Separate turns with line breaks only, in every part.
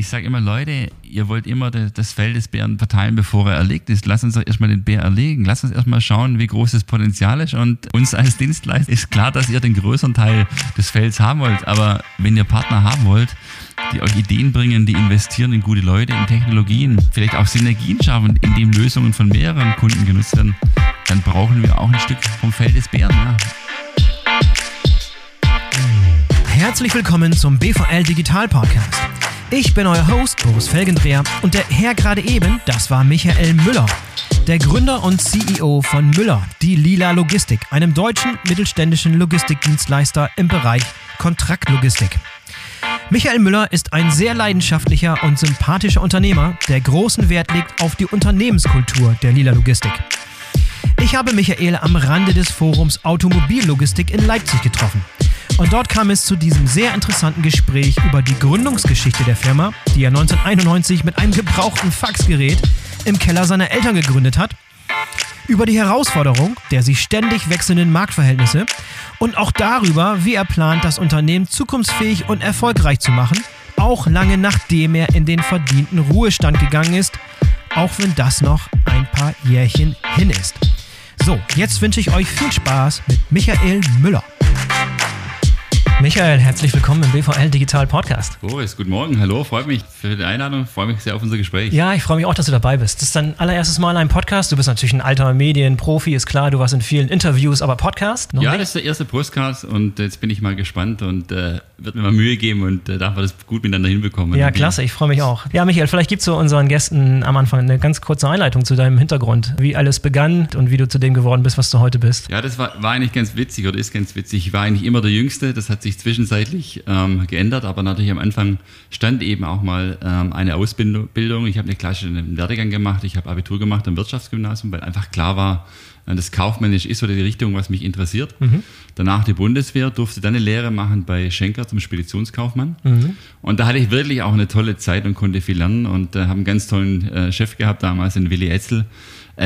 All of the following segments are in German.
Ich sage immer, Leute, ihr wollt immer das Fell des Bären verteilen, bevor er erlegt ist. Lass uns doch erstmal den Bär erlegen. Lass uns erstmal schauen, wie groß das Potenzial ist. Und uns als Dienstleister ist klar, dass ihr den größeren Teil des Fells haben wollt. Aber wenn ihr Partner haben wollt, die euch Ideen bringen, die investieren in gute Leute, in Technologien, vielleicht auch Synergien schaffen, indem Lösungen von mehreren Kunden genutzt werden, dann brauchen wir auch ein Stück vom Feld des Bären. Ja.
Herzlich willkommen zum BVL Digital Podcast. Ich bin euer Host Boris Felgendreher und der Herr gerade eben, das war Michael Müller, der Gründer und CEO von Müller, die Lila Logistik, einem deutschen mittelständischen Logistikdienstleister im Bereich Kontraktlogistik. Michael Müller ist ein sehr leidenschaftlicher und sympathischer Unternehmer, der großen Wert legt auf die Unternehmenskultur der Lila Logistik. Ich habe Michael am Rande des Forums Automobillogistik in Leipzig getroffen. Und dort kam es zu diesem sehr interessanten Gespräch über die Gründungsgeschichte der Firma, die er 1991 mit einem gebrauchten Faxgerät im Keller seiner Eltern gegründet hat, über die Herausforderung der sich ständig wechselnden Marktverhältnisse und auch darüber, wie er plant, das Unternehmen zukunftsfähig und erfolgreich zu machen, auch lange nachdem er in den verdienten Ruhestand gegangen ist, auch wenn das noch ein paar Jährchen hin ist. So, jetzt wünsche ich euch viel Spaß mit Michael Müller. Michael, herzlich willkommen im BVL Digital Podcast.
Boris, guten Morgen, hallo, freut mich für die Einladung, freue mich sehr auf unser Gespräch.
Ja, ich freue mich auch, dass du dabei bist. Das ist dein allererstes Mal ein Podcast. Du bist natürlich ein alter Medienprofi, ist klar, du warst in vielen Interviews, aber Podcast?
ja, nicht? das ist der erste Podcast und jetzt bin ich mal gespannt und äh, wird mir mal Mühe geben und äh, darf wir das gut miteinander hinbekommen.
Ja, klasse, ich freue mich auch. Ja, Michael, vielleicht gibst du unseren Gästen am Anfang eine ganz kurze Einleitung zu deinem Hintergrund, wie alles begann und wie du zu dem geworden bist, was du heute bist.
Ja, das war, war eigentlich ganz witzig oder ist ganz witzig. Ich war eigentlich immer der Jüngste, das hat sich zwischenzeitlich ähm, geändert, aber natürlich am Anfang stand eben auch mal ähm, eine Ausbildung. Ich habe eine klassische Werdegang gemacht, ich habe Abitur gemacht am Wirtschaftsgymnasium, weil einfach klar war, äh, das kaufmännisch ist oder die Richtung, was mich interessiert. Mhm. Danach die Bundeswehr, durfte dann eine Lehre machen bei Schenker zum Speditionskaufmann. Mhm. Und da hatte ich wirklich auch eine tolle Zeit und konnte viel lernen und äh, habe einen ganz tollen äh, Chef gehabt damals, den Willi Etzel,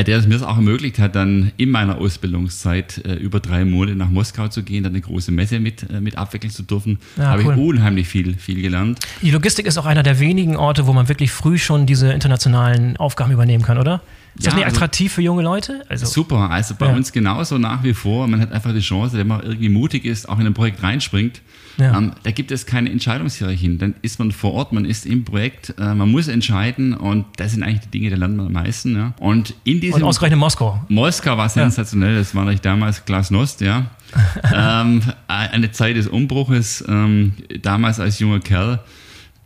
der es mir auch ermöglicht hat, dann in meiner Ausbildungszeit äh, über drei Monate nach Moskau zu gehen, dann eine große Messe mit, äh, mit abwickeln zu dürfen. Ja, Habe cool. ich unheimlich viel, viel gelernt.
Die Logistik ist auch einer der wenigen Orte, wo man wirklich früh schon diese internationalen Aufgaben übernehmen kann, oder? Ist ja, das nicht also attraktiv also, für junge Leute?
Also, super, also bei ja. uns genauso nach wie vor. Man hat einfach die Chance, wenn man irgendwie mutig ist, auch in ein Projekt reinspringt. Ja. Ähm, da gibt es keine Entscheidungshierarchien. Dann ist man vor Ort, man ist im Projekt, äh, man muss entscheiden und das sind eigentlich die Dinge, die lernt man am meisten. Ja. Und in diesem. Und
ausgerechnet Moskau.
Moskau war sensationell, das war damals Glasnost, ja. ähm, eine Zeit des Umbruches, ähm, damals als junger Kerl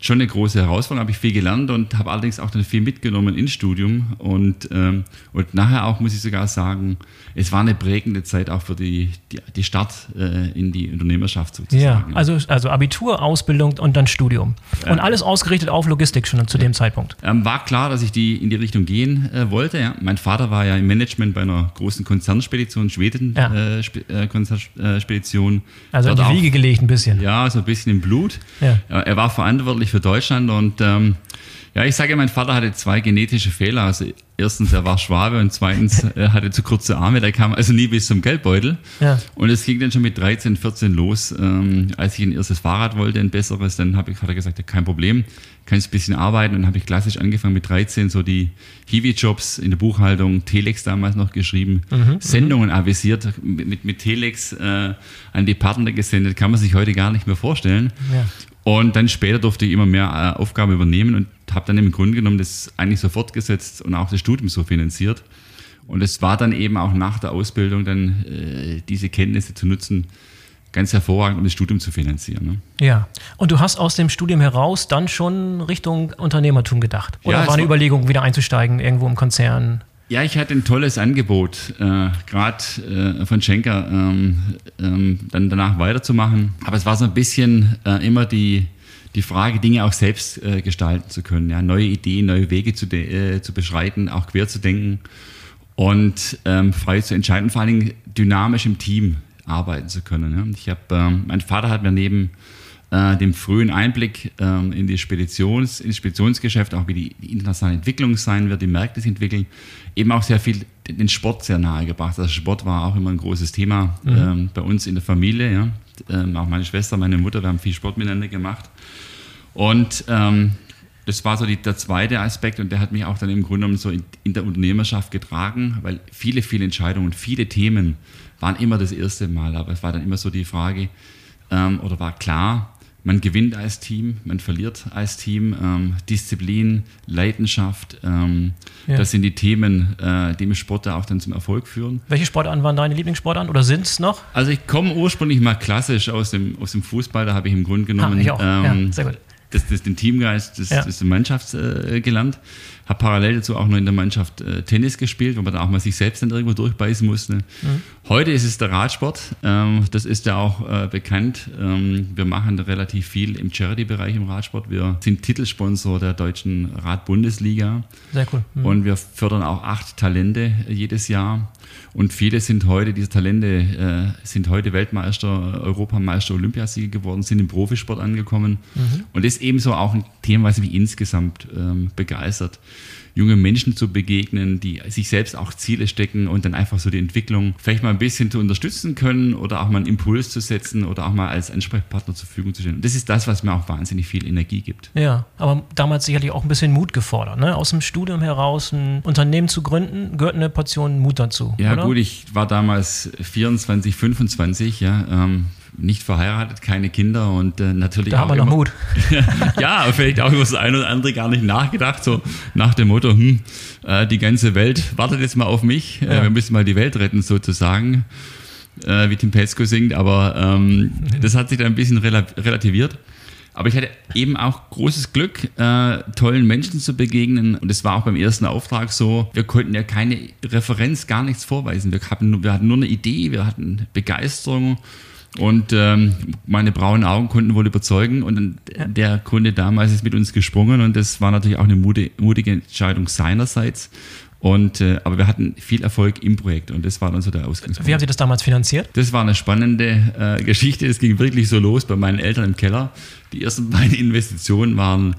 schon eine große Herausforderung, habe ich viel gelernt und habe allerdings auch dann viel mitgenommen ins Studium und, ähm, und nachher auch, muss ich sogar sagen, es war eine prägende Zeit auch für die, die, die Start äh, in die Unternehmerschaft sozusagen.
Ja, also, also Abitur, Ausbildung und dann Studium. Und alles ausgerichtet auf Logistik schon zu dem Zeitpunkt.
Ähm, war klar, dass ich die in die Richtung gehen äh, wollte. Ja. Mein Vater war ja im Management bei einer großen Konzernspedition, Schweden ja. äh, äh Konzernspedition.
Also Dort in die Wiege gelegt ein bisschen.
Ja, so ein bisschen im Blut. Ja. Er war verantwortlich für Deutschland und ähm, ja, ich sage, mein Vater hatte zwei genetische Fehler. Also erstens, er war Schwabe und zweitens, er hatte zu kurze Arme, der kam also nie bis zum Geldbeutel. Ja. Und es ging dann schon mit 13, 14 los. Ähm, als ich ein erstes Fahrrad wollte, ein besseres, dann hab ich, hat er gesagt, ja, kein Problem, kannst ein bisschen arbeiten. Und dann habe ich klassisch angefangen mit 13, so die Hiwi-Jobs in der Buchhaltung, Telex damals noch geschrieben, mhm, mhm, Sendungen avisiert, mit, mit Telex äh, an die Partner gesendet, kann man sich heute gar nicht mehr vorstellen. Ja. Und dann später durfte ich immer mehr äh, Aufgaben übernehmen und habe dann im Grunde genommen das eigentlich so fortgesetzt und auch das Studium so finanziert. Und es war dann eben auch nach der Ausbildung dann äh, diese Kenntnisse zu nutzen, ganz hervorragend, um das Studium zu finanzieren. Ne?
Ja, und du hast aus dem Studium heraus dann schon Richtung Unternehmertum gedacht? Oder ja, war eine war Überlegung, wieder einzusteigen, irgendwo im Konzern?
Ja, ich hatte ein tolles Angebot, äh, gerade äh, von Schenker, ähm, ähm, dann danach weiterzumachen. Aber es war so ein bisschen äh, immer die, die Frage, Dinge auch selbst äh, gestalten zu können, ja, neue Ideen, neue Wege zu, äh, zu beschreiten, auch quer zu denken und ähm, frei zu entscheiden, vor allen Dingen dynamisch im Team arbeiten zu können. Ja. Ich habe, ähm, mein Vater hat mir neben äh, dem frühen Einblick ähm, in die Speditions, ins Speditionsgeschäft, auch wie die, die, internationale Entwicklung sein wird, die Märkte sich entwickeln, eben auch sehr viel den Sport sehr nahe gebracht. Also Sport war auch immer ein großes Thema mhm. ähm, bei uns in der Familie. Ja. Ähm, auch meine Schwester, meine Mutter, wir haben viel Sport miteinander gemacht. Und ähm, das war so die, der zweite Aspekt und der hat mich auch dann im Grunde genommen so in, in, der Unternehmerschaft getragen, weil viele, viele Entscheidungen, viele Themen waren immer das erste Mal, aber es war dann immer so die Frage ähm, oder war klar, man gewinnt als Team, man verliert als Team. Ähm, Disziplin, Leidenschaft, ähm, ja. das sind die Themen, äh, die im Sport da auch dann zum Erfolg führen.
Welche Sportarten waren deine Lieblingssportarten oder sind es noch?
Also ich komme ursprünglich mal klassisch aus dem, aus dem Fußball, da habe ich im Grunde genommen ah, ich auch. Ähm, ja, sehr gut das, das, den Teamgeist, das, ja. das Mannschaft äh, gelernt. Habe parallel dazu auch noch in der Mannschaft äh, Tennis gespielt, wo man da auch mal sich selbst dann irgendwo durchbeißen musste. Mhm. Heute ist es der Radsport. Ähm, das ist ja auch äh, bekannt. Ähm, wir machen relativ viel im Charity-Bereich im Radsport. Wir sind Titelsponsor der deutschen Radbundesliga. Sehr cool. Mhm. Und wir fördern auch acht Talente jedes Jahr. Und viele sind heute, diese Talente äh, sind heute Weltmeister, Europameister, Olympiasieger geworden, sind im Profisport angekommen. Mhm. Und das ist ebenso auch ein Thema, was mich insgesamt ähm, begeistert junge Menschen zu begegnen, die sich selbst auch Ziele stecken und dann einfach so die Entwicklung vielleicht mal ein bisschen zu unterstützen können oder auch mal einen Impuls zu setzen oder auch mal als Ansprechpartner zur Verfügung zu stellen. das ist das, was mir auch wahnsinnig viel Energie gibt.
Ja, aber damals sicherlich auch ein bisschen Mut gefordert. Ne? Aus dem Studium heraus ein Unternehmen zu gründen, gehört eine Portion Mut dazu.
Ja, oder? gut, ich war damals 24, 25, ja. Ähm, nicht verheiratet, keine Kinder und äh, natürlich
da haben wir noch Mut.
ja, vielleicht auch über das eine oder andere gar nicht nachgedacht, so nach dem Motto, hm, äh, die ganze Welt wartet jetzt mal auf mich, äh, ja. äh, wir müssen mal die Welt retten sozusagen, äh, wie Tim Petzko singt, aber ähm, das hat sich dann ein bisschen relativiert. Aber ich hatte eben auch großes Glück, äh, tollen Menschen zu begegnen. Und es war auch beim ersten Auftrag so, wir konnten ja keine Referenz, gar nichts vorweisen. Wir hatten, wir hatten nur eine Idee, wir hatten Begeisterung und ähm, meine braunen Augen konnten wohl überzeugen. Und der Kunde damals ist mit uns gesprungen und das war natürlich auch eine mutige Entscheidung seinerseits. Und, äh, aber wir hatten viel Erfolg im Projekt und das war dann so der Ausgangspunkt.
Wie haben Sie das damals finanziert?
Das war eine spannende äh, Geschichte. Es ging wirklich so los bei meinen Eltern im Keller. Die ersten beiden Investitionen waren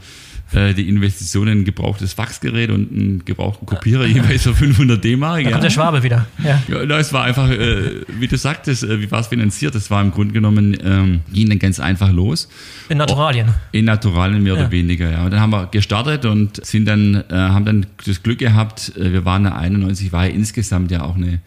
äh, die Investitionen ein gebrauchtes Faxgerät und einen gebrauchten Kopierer jeweils für 500 D-Mark.
Da ja. kommt der Schwabe wieder.
Ja, ja es war einfach, äh, wie du sagtest, äh, wie war es finanziert? Das war im Grunde genommen, ähm, ging dann ganz einfach los.
In Naturalien?
In Naturalien mehr ja. oder weniger, ja. Und dann haben wir gestartet und sind dann, äh, haben dann das Glück gehabt, äh, wir waren ja 91, war ja insgesamt ja auch eine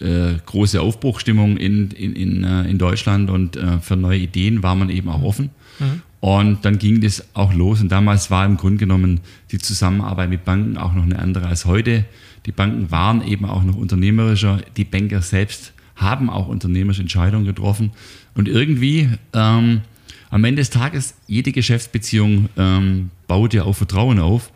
äh, große Aufbruchstimmung in, in, in, äh, in Deutschland und äh, für neue Ideen war man eben auch offen. Mhm. Und dann ging das auch los. Und damals war im Grunde genommen die Zusammenarbeit mit Banken auch noch eine andere als heute. Die Banken waren eben auch noch unternehmerischer. Die Banker selbst haben auch unternehmerische Entscheidungen getroffen. Und irgendwie ähm, am Ende des Tages, jede Geschäftsbeziehung ähm, baut ja auf Vertrauen auf.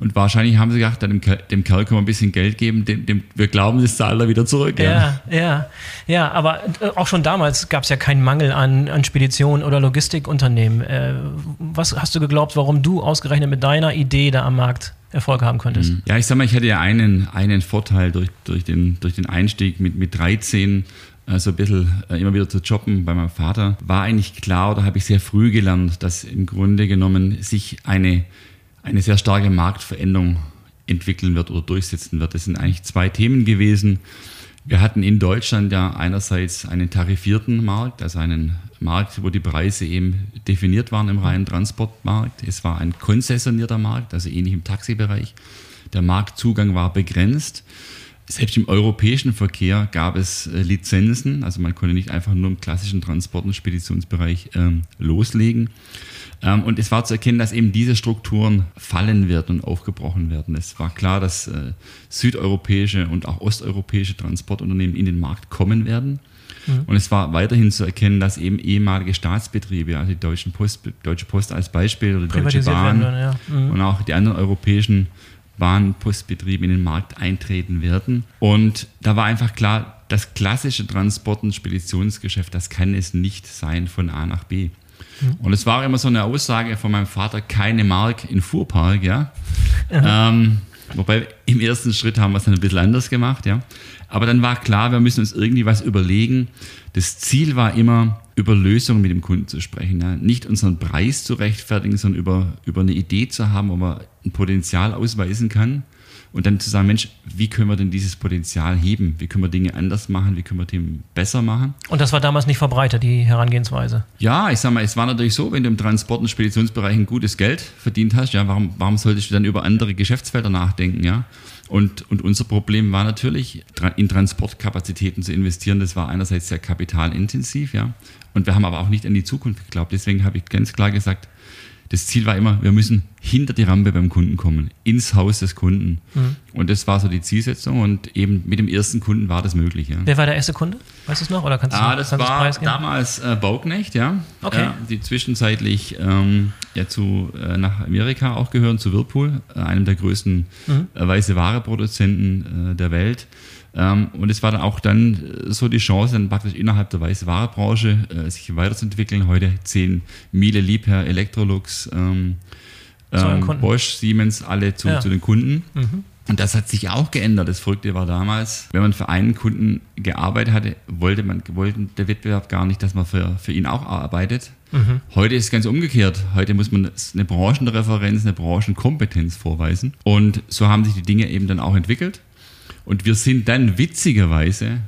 Und wahrscheinlich haben sie gedacht, dem, dem Kerl können wir ein bisschen Geld geben, dem, dem, wir glauben, das zahlt er wieder zurück.
Ja, ja, ja. ja aber äh, auch schon damals gab es ja keinen Mangel an, an Speditionen oder Logistikunternehmen. Äh, was hast du geglaubt, warum du ausgerechnet mit deiner Idee da am Markt Erfolg haben könntest? Mhm.
Ja, ich sag mal, ich hatte ja einen, einen Vorteil durch, durch, den, durch den Einstieg mit, mit 13 so ein bisschen äh, immer wieder zu jobben bei meinem Vater, war eigentlich klar oder habe ich sehr früh gelernt, dass im Grunde genommen sich eine eine sehr starke Marktveränderung entwickeln wird oder durchsetzen wird. Das sind eigentlich zwei Themen gewesen. Wir hatten in Deutschland ja einerseits einen tarifierten Markt, also einen Markt, wo die Preise eben definiert waren im reinen Transportmarkt. Es war ein konzessionierter Markt, also ähnlich im Taxibereich. Der Marktzugang war begrenzt. Selbst im europäischen Verkehr gab es äh, Lizenzen, also man konnte nicht einfach nur im klassischen Transport- und Speditionsbereich ähm, loslegen. Ähm, und es war zu erkennen, dass eben diese Strukturen fallen werden und aufgebrochen werden. Es war klar, dass äh, südeuropäische und auch osteuropäische Transportunternehmen in den Markt kommen werden. Mhm. Und es war weiterhin zu erkennen, dass eben ehemalige Staatsbetriebe, also die Deutschen Post, Deutsche Post als Beispiel oder die Deutsche Bahn werden, ja. mhm. und auch die anderen europäischen Bahnpostbetriebe in den Markt eintreten werden. Und da war einfach klar, das klassische Transport- und Speditionsgeschäft, das kann es nicht sein von A nach B. Und es war immer so eine Aussage von meinem Vater, keine Mark in Fuhrpark, ja. Ähm, wobei im ersten Schritt haben wir es dann ein bisschen anders gemacht, ja. Aber dann war klar, wir müssen uns irgendwie was überlegen. Das Ziel war immer, über Lösungen mit dem Kunden zu sprechen. Ja. Nicht unseren Preis zu rechtfertigen, sondern über, über eine Idee zu haben, wo man ein Potenzial ausweisen kann Und dann zu sagen, Mensch, wie können wir denn dieses Potenzial heben? Wie können wir Dinge anders machen? Wie können wir Themen besser machen?
Und das war damals nicht verbreitet, die Herangehensweise?
Ja, ich sag mal, es war natürlich so, wenn du im Transport- und Speditionsbereich ein gutes Geld verdient hast, ja, warum, warum solltest du dann über andere Geschäftsfelder nachdenken, ja? Und, und unser Problem war natürlich, in Transportkapazitäten zu investieren. Das war einerseits sehr kapitalintensiv, ja. Und wir haben aber auch nicht an die Zukunft geglaubt. Deswegen habe ich ganz klar gesagt, das Ziel war immer, wir müssen hinter die Rampe beim Kunden kommen, ins Haus des Kunden. Mhm. Und das war so die Zielsetzung und eben mit dem ersten Kunden war das möglich. Ja.
Wer war der erste Kunde? Weißt du es noch? Oder kannst
ah, das kannst war damals äh, Bauknecht, ja. Okay. Äh, die zwischenzeitlich ähm, ja, zu, äh, nach Amerika auch gehören, zu Whirlpool, äh, einem der größten mhm. Äh, weiße Ware-Produzenten äh, der Welt. Ähm, und es war dann auch dann äh, so die Chance, dann praktisch innerhalb der Weißwarebranche äh, sich weiterzuentwickeln. Heute zehn Miele, Liebherr, Electrolux, ähm, ähm, Bosch, Siemens, alle zu, ja. zu den Kunden. Mhm. Und das hat sich auch geändert. Das Verrückte war damals, wenn man für einen Kunden gearbeitet hatte, wollte man wollte der Wettbewerb gar nicht, dass man für, für ihn auch arbeitet. Mhm. Heute ist es ganz umgekehrt. Heute muss man eine Branchenreferenz, eine Branchenkompetenz vorweisen. Und so haben sich die Dinge eben dann auch entwickelt. Und wir sind dann witzigerweise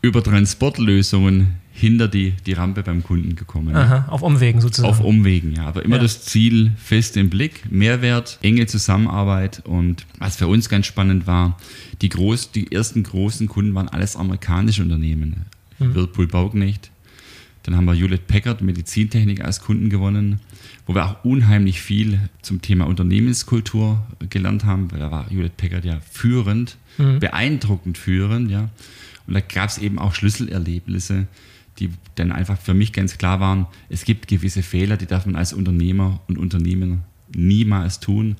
über Transportlösungen hinter die, die Rampe beim Kunden gekommen.
Aha, auf Umwegen sozusagen.
Auf Umwegen, ja. Aber immer ja. das Ziel fest im Blick, Mehrwert, enge Zusammenarbeit und was für uns ganz spannend war, die, groß, die ersten großen Kunden waren alles amerikanische Unternehmen. Mhm. Whirlpool Bauknecht, dann haben wir Hewlett Packard Medizintechnik als Kunden gewonnen, wo wir auch unheimlich viel zum Thema Unternehmenskultur gelernt haben. Da war Hewlett Packard ja führend, mhm. beeindruckend führend, ja. Und da gab es eben auch Schlüsselerlebnisse, die dann einfach für mich ganz klar waren, es gibt gewisse Fehler, die darf man als Unternehmer und Unternehmer niemals tun.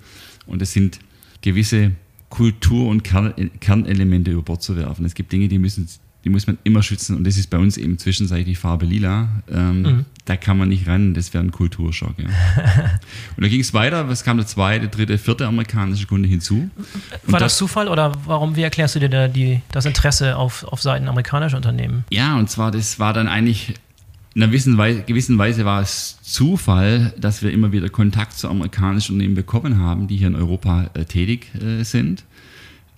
Und es sind gewisse Kultur- und Kernelemente über Bord zu werfen. Es gibt Dinge, die müssen die muss man immer schützen und das ist bei uns eben zwischenzeitlich die Farbe lila. Ähm, mhm. Da kann man nicht ran, das wäre ein Kulturschock. Ja. und da ging es weiter, es kam der zweite, dritte, vierte amerikanische Kunde hinzu.
War das, das, Zufall oder warum, wie erklärst du dir da die, das Interesse auf, auf Seiten amerikanischer Unternehmen?
Ja, und zwar, das war dann eigentlich in einer gewissen Weise, gewissen Weise war es Zufall, dass wir immer wieder Kontakt zu amerikanischen Unternehmen bekommen haben, die hier in Europa äh, tätig äh, sind.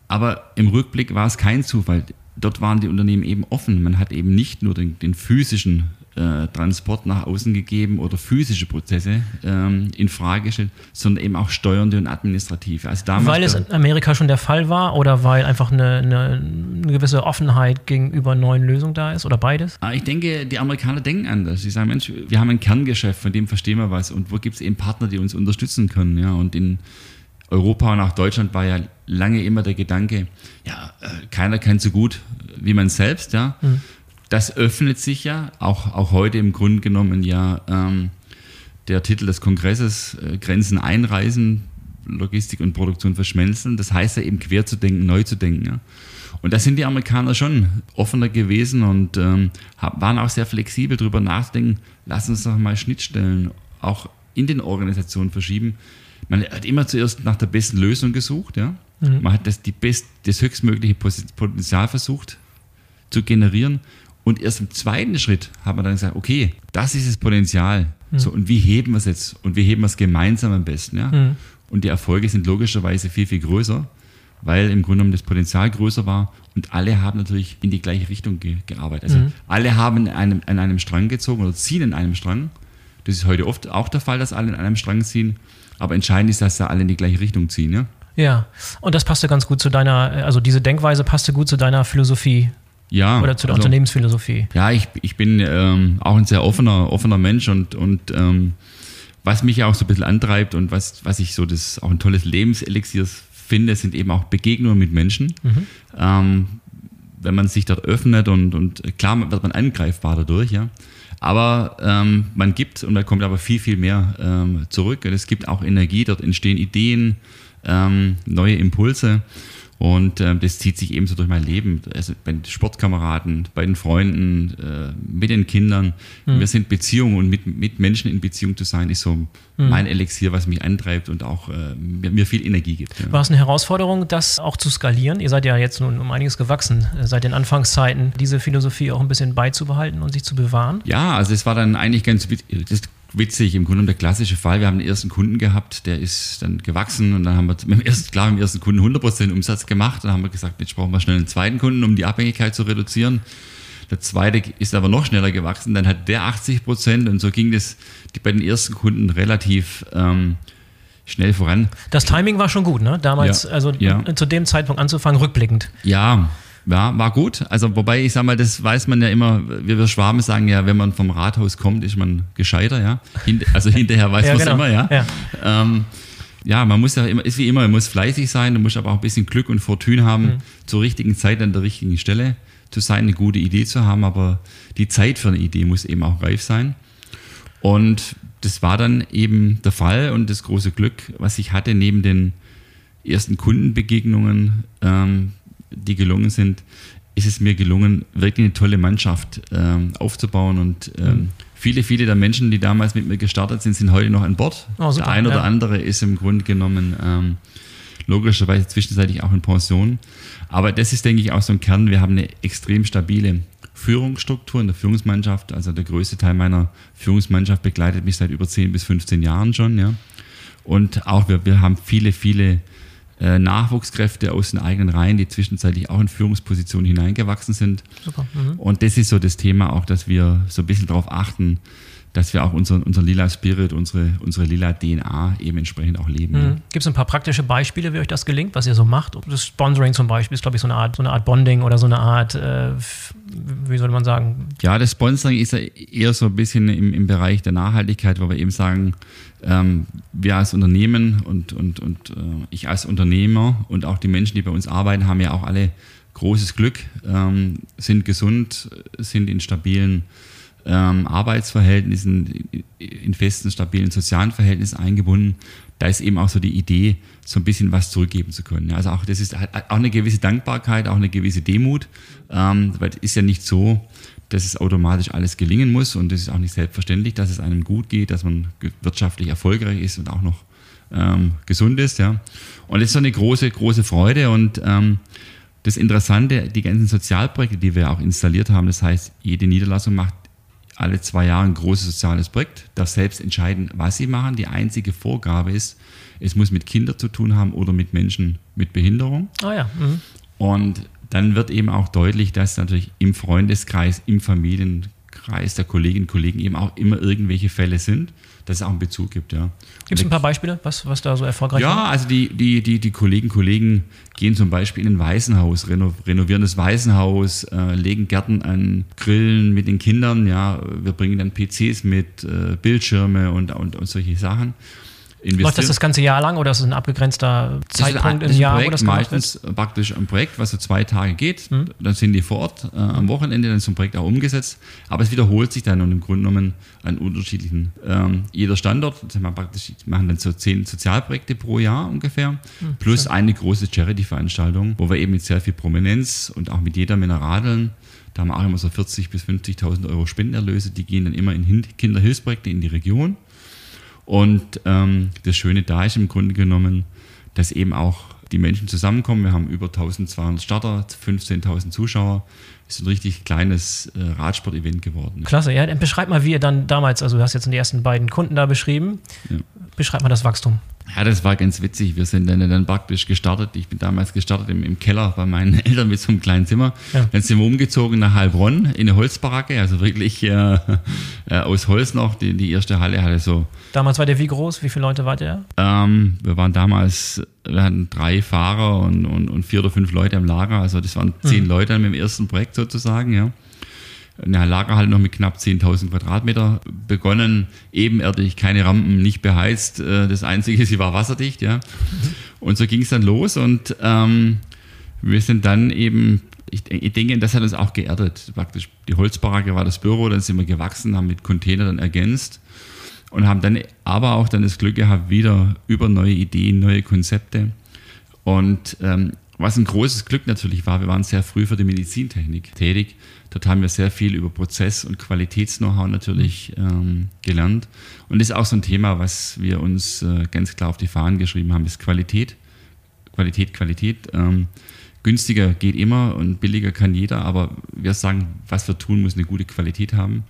Aber im Rückblick war es kein Zufall dort waren die Unternehmen eben offen. Man hat eben nicht nur den, den physischen äh, Transport nach außen gegeben oder physische Prozesse ähm, in Frage gestellt, sondern eben auch steuernde und administrative.
Also damals weil es in Amerika schon der Fall war oder weil einfach eine, eine, eine, gewisse Offenheit gegenüber neuen Lösungen da ist oder beides?
Ah, ich denke, die Amerikaner denken anders. Sie sagen, Mensch, wir haben ein Kerngeschäft, von dem verstehen wir was und wo gibt es eben Partner, die uns unterstützen können. Ja? Und in Europa und auch Deutschland war ja lange immer der Gedanke, ja, äh, keiner kennt so gut wie man selbst, ja. Mhm. Das öffnet sich ja, auch, auch heute im Grunde genommen ja ähm, der Titel des Kongresses, äh, Grenzen einreisen, Logistik und Produktion verschmelzen. Das heißt ja eben quer zu denken, neu zu denken. Ja. Und da sind die Amerikaner schon offener gewesen und ähm, waren auch sehr flexibel darüber nachdenken, lass uns doch mal Schnittstellen auch in den Organisationen verschieben. Man hat immer zuerst nach der besten Lösung gesucht, ja. Mhm. Man hat das, die best, das höchstmögliche Potenzial versucht zu generieren. Und erst im zweiten Schritt hat man dann gesagt, okay, das ist das Potenzial. Mhm. So, und wie heben wir es jetzt? Und wie heben wir es gemeinsam am besten? Ja? Mhm. Und die Erfolge sind logischerweise viel, viel größer, weil im Grunde genommen das Potenzial größer war und alle haben natürlich in die gleiche Richtung ge gearbeitet. Also mhm. alle haben an einem, an einem Strang gezogen oder ziehen in einem Strang. Das ist heute oft auch der Fall, dass alle in einem Strang ziehen. Aber entscheidend ist, dass da alle in die gleiche Richtung ziehen. Ja?
Ja, und das passte ganz gut zu deiner, also diese Denkweise passte gut zu deiner Philosophie.
Ja.
Oder zu der also, Unternehmensphilosophie.
Ja, ich, ich bin ähm, auch ein sehr offener, offener Mensch und, und ähm, was mich auch so ein bisschen antreibt und was, was ich so das auch ein tolles Lebenselixier finde, sind eben auch Begegnungen mit Menschen. Mhm. Ähm, wenn man sich dort öffnet und, und klar wird man angreifbar dadurch, ja. Aber ähm, man gibt und da kommt aber viel, viel mehr ähm, zurück. Es gibt auch Energie, dort entstehen Ideen, ähm, neue Impulse. Und äh, das zieht sich ebenso durch mein Leben. Also bei den Sportkameraden, bei den Freunden, äh, mit den Kindern. Mhm. Wir sind Beziehungen und mit, mit Menschen in Beziehung zu sein, ist so mhm. mein Elixier, was mich antreibt und auch äh, mir, mir, viel Energie gibt.
Ja. War es eine Herausforderung, das auch zu skalieren? Ihr seid ja jetzt nun um einiges gewachsen äh, seit den Anfangszeiten, diese Philosophie auch ein bisschen beizubehalten und sich zu bewahren?
Ja, also es war dann eigentlich ganz, das witzig, im Grunde der klassische Fall. Wir haben den ersten Kunden gehabt, der ist dann gewachsen und dann haben wir mit dem ersten, klar, mit dem ersten Kunden 100% Umsatz gemacht. Dann haben wir gesagt, jetzt brauchen wir schnell einen zweiten Kunden, um die Abhängigkeit zu reduzieren. Der zweite ist aber noch schneller gewachsen, dann hat der 80 Prozent und so ging das bei den ersten Kunden relativ ähm, schnell voran.
Das Timing war schon gut, ne? Damals, ja, also ja. zu dem Zeitpunkt anzufangen, rückblickend.
Ja, ja, war gut. Also wobei ich sag mal, das weiß man ja immer, wir, wir Schwaben sagen ja, wenn man vom Rathaus kommt, ist man gescheiter, ja. Hint, also hinterher weiß ja, man es genau. immer, ja. Ja. Ähm, ja, man muss ja immer, ist wie immer, man muss fleißig sein, du musst aber auch ein bisschen Glück und Fortune haben, mhm. zur richtigen Zeit an der richtigen Stelle zu sein, eine gute Idee zu haben, aber die Zeit für eine Idee muss eben auch reif sein. Und das war dann eben der Fall und das große Glück, was ich hatte neben den ersten Kundenbegegnungen, ähm, die gelungen sind, ist es mir gelungen, wirklich eine tolle Mannschaft ähm, aufzubauen und ähm, mhm. viele, viele der Menschen, die damals mit mir gestartet sind, sind heute noch an Bord. Oh, super, der ein oder ja. andere ist im Grunde genommen ähm, logischerweise zwischenzeitlich auch in Pension. Aber das ist, denke ich, auch so ein Kern. Wir haben eine extrem stabile Führungsstruktur in der Führungsmannschaft. Also der größte Teil meiner Führungsmannschaft begleitet mich seit über 10 bis 15 Jahren schon. Ja. Und auch wir, wir haben viele, viele Nachwuchskräfte aus den eigenen Reihen, die zwischenzeitlich auch in Führungspositionen hineingewachsen sind. Super. Mhm. Und das ist so das Thema auch, dass wir so ein bisschen darauf achten, dass wir auch unseren, unseren lila Spirit, unsere, unsere lila DNA eben entsprechend auch leben. Mhm.
Gibt es ein paar praktische Beispiele, wie euch das gelingt, was ihr so macht? Das Sponsoring zum Beispiel ist, glaube ich, so eine Art, so eine Art Bonding oder so eine Art, äh, wie soll man sagen?
Ja, das Sponsoring ist ja eher so ein bisschen im, im Bereich der Nachhaltigkeit, wo wir eben sagen, ähm, wir als Unternehmen und, und, und äh, ich als Unternehmer und auch die Menschen, die bei uns arbeiten, haben ja auch alle großes Glück, ähm, sind gesund, sind in stabilen ähm, Arbeitsverhältnissen, in festen, stabilen sozialen Verhältnissen eingebunden. Da ist eben auch so die Idee, so ein bisschen was zurückgeben zu können. Also auch das ist auch eine gewisse Dankbarkeit, auch eine gewisse Demut, ähm, weil es ist ja nicht so, dass es automatisch alles gelingen muss und es ist auch nicht selbstverständlich, dass es einem gut geht, dass man wirtschaftlich erfolgreich ist und auch noch ähm, gesund ist. Ja. Und das ist so eine große, große Freude und ähm, das Interessante, die ganzen Sozialprojekte, die wir auch installiert haben, das heißt, jede Niederlassung macht alle zwei Jahre ein großes soziales Projekt, darf selbst entscheiden, was sie machen. Die einzige Vorgabe ist, es muss mit Kindern zu tun haben oder mit Menschen mit Behinderung.
Oh ja. Mhm.
Und dann wird eben auch deutlich, dass natürlich im Freundeskreis, im Familienkreis der Kolleginnen und Kollegen eben auch immer irgendwelche Fälle sind dass es auch einen Bezug gibt, ja.
Gibt es ein paar Beispiele, was, was da so erfolgreich
ja, war? Ja, also die, die, die, die Kollegen Kollegen gehen zum Beispiel in ein Waisenhaus, reno, renovieren das Waisenhaus, äh, legen Gärten an, grillen mit den Kindern, ja, wir bringen dann PCs mit, äh, Bildschirme und, und, und solche Sachen
investieren. Läuft das das ganze Jahr lang oder ist es ein abgegrenzter Zeitpunkt
ein, im Jahr, Projekt, wo das meistens wird? praktisch ein Projekt, was so zwei Tage geht. Mhm. Dann sind die vor Ort äh, am Wochenende dann zum Projekt auch umgesetzt. Aber es wiederholt sich dann und im Grunde genommen an unterschiedlichen, ähm, jeder Standort, das wir praktisch, machen dann so zehn Sozialprojekte pro Jahr ungefähr, mhm, plus schön. eine große Charity-Veranstaltung, wo wir eben mit sehr viel Prominenz und auch mit jeder Mineralin da haben wir auch immer so 40.000 bis 50.000 Euro Spendenerlöse, die gehen dann immer in Kinderhilfsprojekte in die Region. Und ähm, das Schöne da ist im Grunde genommen, dass eben auch die Menschen zusammenkommen. Wir haben über 1200 Starter, 15.000 Zuschauer. Es ist ein richtig kleines äh, Radsport-Event geworden.
Klasse, ja. Dann beschreib mal, wie ihr dann damals, also du hast jetzt die ersten beiden Kunden da beschrieben. Ja. Beschreib mal das Wachstum.
Ja, das war ganz witzig. Wir sind dann, dann praktisch gestartet. Ich bin damals gestartet im, im Keller bei meinen Eltern mit so einem kleinen Zimmer. Ja. Dann sind wir umgezogen nach Heilbronn in eine Holzbaracke, also wirklich äh, äh, aus Holz noch. Die, die erste Halle hatte so.
Damals war der wie groß? Wie viele Leute wart ihr?
Ähm, wir waren damals, wir hatten drei Fahrer und, und, und vier oder fünf Leute im Lager. Also das waren zehn mhm. Leute mit dem ersten Projekt sozusagen, ja eine Lagerhalle noch mit knapp 10.000 Quadratmeter begonnen, ebenerdig, keine Rampen, nicht beheizt. Äh, das Einzige, sie war wasserdicht, ja. Und so ging es dann los und ähm, wir sind dann eben, ich, ich, denke, das hat uns auch geerdet. Praktisch die Holzbaracke war das Büro, dann sind wir gewachsen, haben mit Container dann ergänzt und haben dann aber auch dann das Glück gehabt, wieder über neue Ideen, neue Konzepte. Und ähm, was ein großes Glück natürlich war, wir waren sehr früh für die Medizintechnik tätig. Dort haben wir sehr viel über Prozess- und Qualitäts-Know-how natürlich ähm, gelernt. Und das ist auch so ein Thema, was wir uns äh, ganz klar auf die Fahnen geschrieben haben, ist Qualität. Qualität, Qualität. Ähm, günstiger geht immer und billiger kann jeder, aber wir sagen, was wir tun, muss eine gute Qualität haben.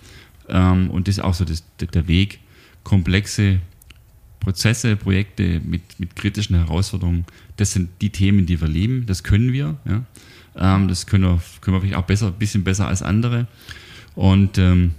Ähm, und das ist auch so das, der Weg, komplexe Prozesse, Projekte mit, mit kritischen Herausforderungen, das sind die Themen, die wir lieben, das können wir. Ja. Ähm, das können wir, können wir vielleicht auch besser, ein bisschen besser als andere. Und ähm,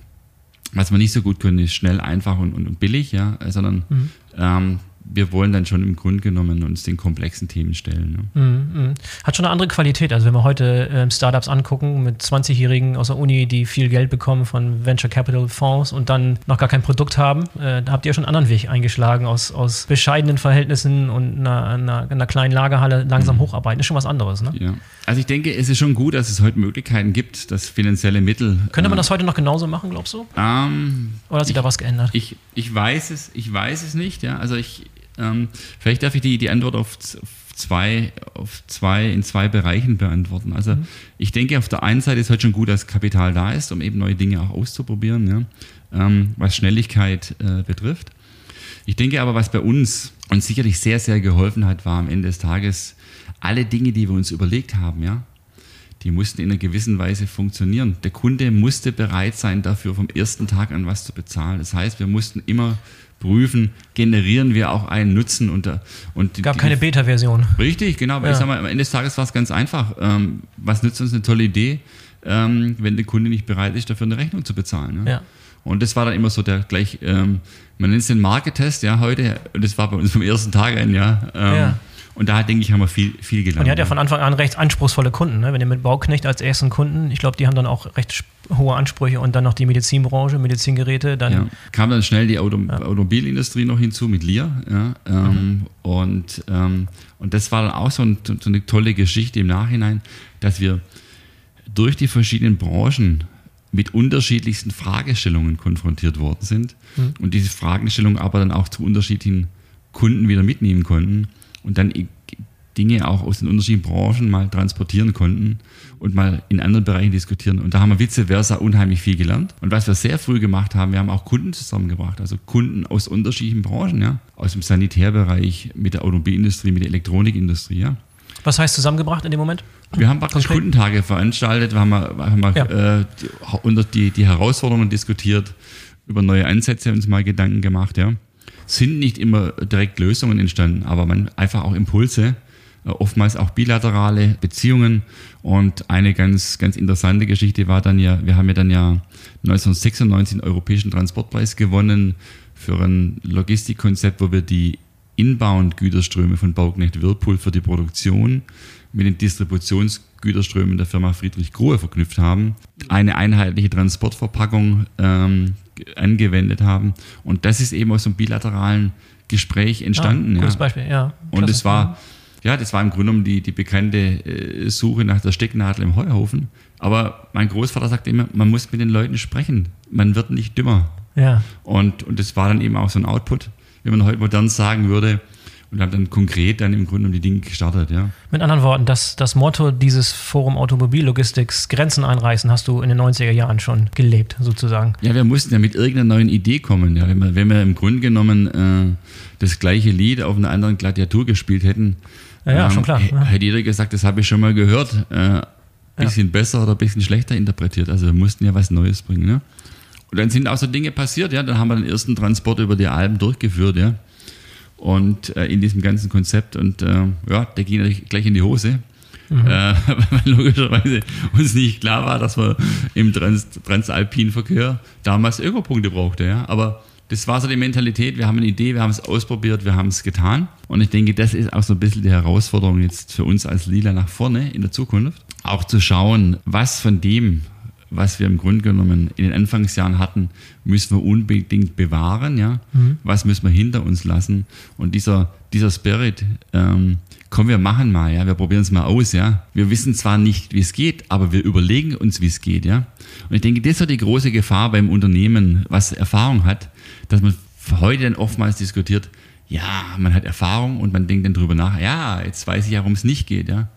was wir nicht so gut können, ist schnell, einfach und, und, und billig, ja, sondern mhm. ähm, wir wollen dann schon im Grunde genommen uns den komplexen Themen stellen.
Ne? Mm, mm. Hat schon eine andere Qualität. Also wenn wir heute äh, Startups angucken mit 20-Jährigen aus der Uni, die viel Geld bekommen von Venture Capital Fonds und dann noch gar kein Produkt haben, äh, da habt ihr schon einen anderen Weg eingeschlagen, aus, aus bescheidenen Verhältnissen und einer, einer, einer kleinen Lagerhalle langsam mm. hocharbeiten. Ist schon was anderes, ne?
Ja. Also ich denke, es ist schon gut, dass es heute Möglichkeiten gibt, dass finanzielle Mittel.
Könnte man äh, das heute noch genauso machen, glaubst du?
Ähm,
Oder hat sich ich, da was geändert?
Ich, ich weiß es, ich weiß es nicht, ja. Also ich, ähm, vielleicht darf ich die, die Antwort auf, zwei, auf zwei, in zwei Bereichen beantworten. Also mhm. ich denke, auf der einen Seite ist heute schon gut, dass Kapital da ist, um eben neue Dinge auch auszuprobieren, ja, ähm, was Schnelligkeit äh, betrifft. Ich denke aber, was bei uns uns sicherlich sehr, sehr geholfen hat, war am Ende des Tages alle Dinge, die wir uns überlegt haben, ja, die mussten in einer gewissen Weise funktionieren. Der Kunde musste bereit sein, dafür vom ersten Tag an was zu bezahlen. Das heißt, wir mussten immer prüfen, generieren wir auch einen Nutzen. Und, und
Gab die, keine Beta-Version.
Richtig, genau. Weil ja. ich sag mal, am Ende des Tages war es ganz einfach. Ähm, was nützt uns eine tolle Idee, ähm, wenn der Kunde nicht bereit ist, dafür eine Rechnung zu bezahlen? Ne? Ja. Und das war dann immer so der gleich, ähm, man nennt es den Marketest, ja, heute. Das war bei uns vom ersten Tag ein, ja. Ähm, ja. Und da, denke ich, haben wir viel, viel gelernt.
Und ihr hat ja von Anfang an recht anspruchsvolle Kunden. Ne? Wenn ihr mit Bauknecht als ersten Kunden, ich glaube, die haben dann auch recht hohe Ansprüche und dann noch die Medizinbranche, Medizingeräte. Dann
ja. Kam dann schnell die Auto ja. Automobilindustrie noch hinzu mit Lear. Ja, ähm, mhm. und, ähm, und das war dann auch so, ein, so eine tolle Geschichte im Nachhinein, dass wir durch die verschiedenen Branchen mit unterschiedlichsten Fragestellungen konfrontiert worden sind mhm. und diese Fragestellungen aber dann auch zu unterschiedlichen Kunden wieder mitnehmen konnten und dann Dinge auch aus den unterschiedlichen Branchen mal transportieren konnten und mal in anderen Bereichen diskutieren. Und da haben wir vice versa unheimlich viel gelernt. Und was wir sehr früh gemacht haben, wir haben auch Kunden zusammengebracht, also Kunden aus unterschiedlichen Branchen, ja, aus dem Sanitärbereich, mit der Automobilindustrie, mit der Elektronikindustrie, ja.
Was heißt zusammengebracht in dem Moment?
Wir haben praktisch Konkret? Kundentage veranstaltet, wir haben, haben wir, ja. äh, die, die, die Herausforderungen diskutiert, über neue Ansätze uns mal Gedanken gemacht, ja sind nicht immer direkt Lösungen entstanden, aber man einfach auch Impulse, äh, oftmals auch bilaterale Beziehungen. Und eine ganz, ganz interessante Geschichte war dann ja, wir haben ja dann ja 1996 den Europäischen Transportpreis gewonnen für ein Logistikkonzept, wo wir die Inbound-Güterströme von Bauknecht Whirlpool für die Produktion mit den Distributionsgüterströmen der Firma Friedrich Grohe verknüpft haben, eine einheitliche Transportverpackung ähm, angewendet haben. Und das ist eben aus einem bilateralen Gespräch entstanden.
Ja, cooles ja. Beispiel, ja.
Und es war, ja, das war im Grunde genommen die, die bekannte äh, Suche nach der Stecknadel im Heuhaufen. Aber mein Großvater sagte immer, man muss mit den Leuten sprechen. Man wird nicht dümmer. Ja. Und, und das war dann eben auch so ein Output, wie man heute modern sagen würde, und haben dann konkret dann im Grunde um die Dinge gestartet, ja.
Mit anderen Worten, das, das Motto dieses Forum Automobillogistics, Grenzen einreißen, hast du in den 90er Jahren schon gelebt, sozusagen.
Ja, wir mussten ja mit irgendeiner neuen Idee kommen. Ja. Wenn, wir, wenn wir im Grunde genommen äh, das gleiche Lied auf einer anderen Gladiatur gespielt hätten,
ja, ja ähm, schon klar. Ja.
hätte jeder gesagt, das habe ich schon mal gehört. Äh, bisschen ja. besser oder ein bisschen schlechter interpretiert. Also wir mussten ja was Neues bringen. Ne? Und dann sind auch so Dinge passiert, ja. Dann haben wir den ersten Transport über die Alpen durchgeführt, ja und äh, in diesem ganzen Konzept und äh, ja, der ging natürlich gleich in die Hose. Mhm. Äh, weil logischerweise uns nicht klar war, dass man im Trans transalpinen Verkehr damals Ökopunkte brauchte. Ja? Aber das war so die Mentalität, wir haben eine Idee, wir haben es ausprobiert, wir haben es getan. Und ich denke, das ist auch so ein bisschen die Herausforderung jetzt für uns als Lila nach vorne in der Zukunft. Auch zu schauen, was von dem, was wir im Grunde genommen in den Anfangsjahren hatten, müssen wir unbedingt bewahren. Ja? Mhm. Was müssen wir hinter uns lassen? Und dieser, dieser Spirit, ähm, komm, wir machen mal, ja, wir probieren es mal aus, ja. Wir wissen zwar nicht, wie es geht, aber wir überlegen uns, wie es geht, ja. Und ich denke, das ist die große Gefahr beim Unternehmen, was Erfahrung hat, dass man heute dann oftmals diskutiert, ja, man hat Erfahrung und man denkt dann drüber nach, ja, jetzt weiß ich ja, warum es nicht geht, ja.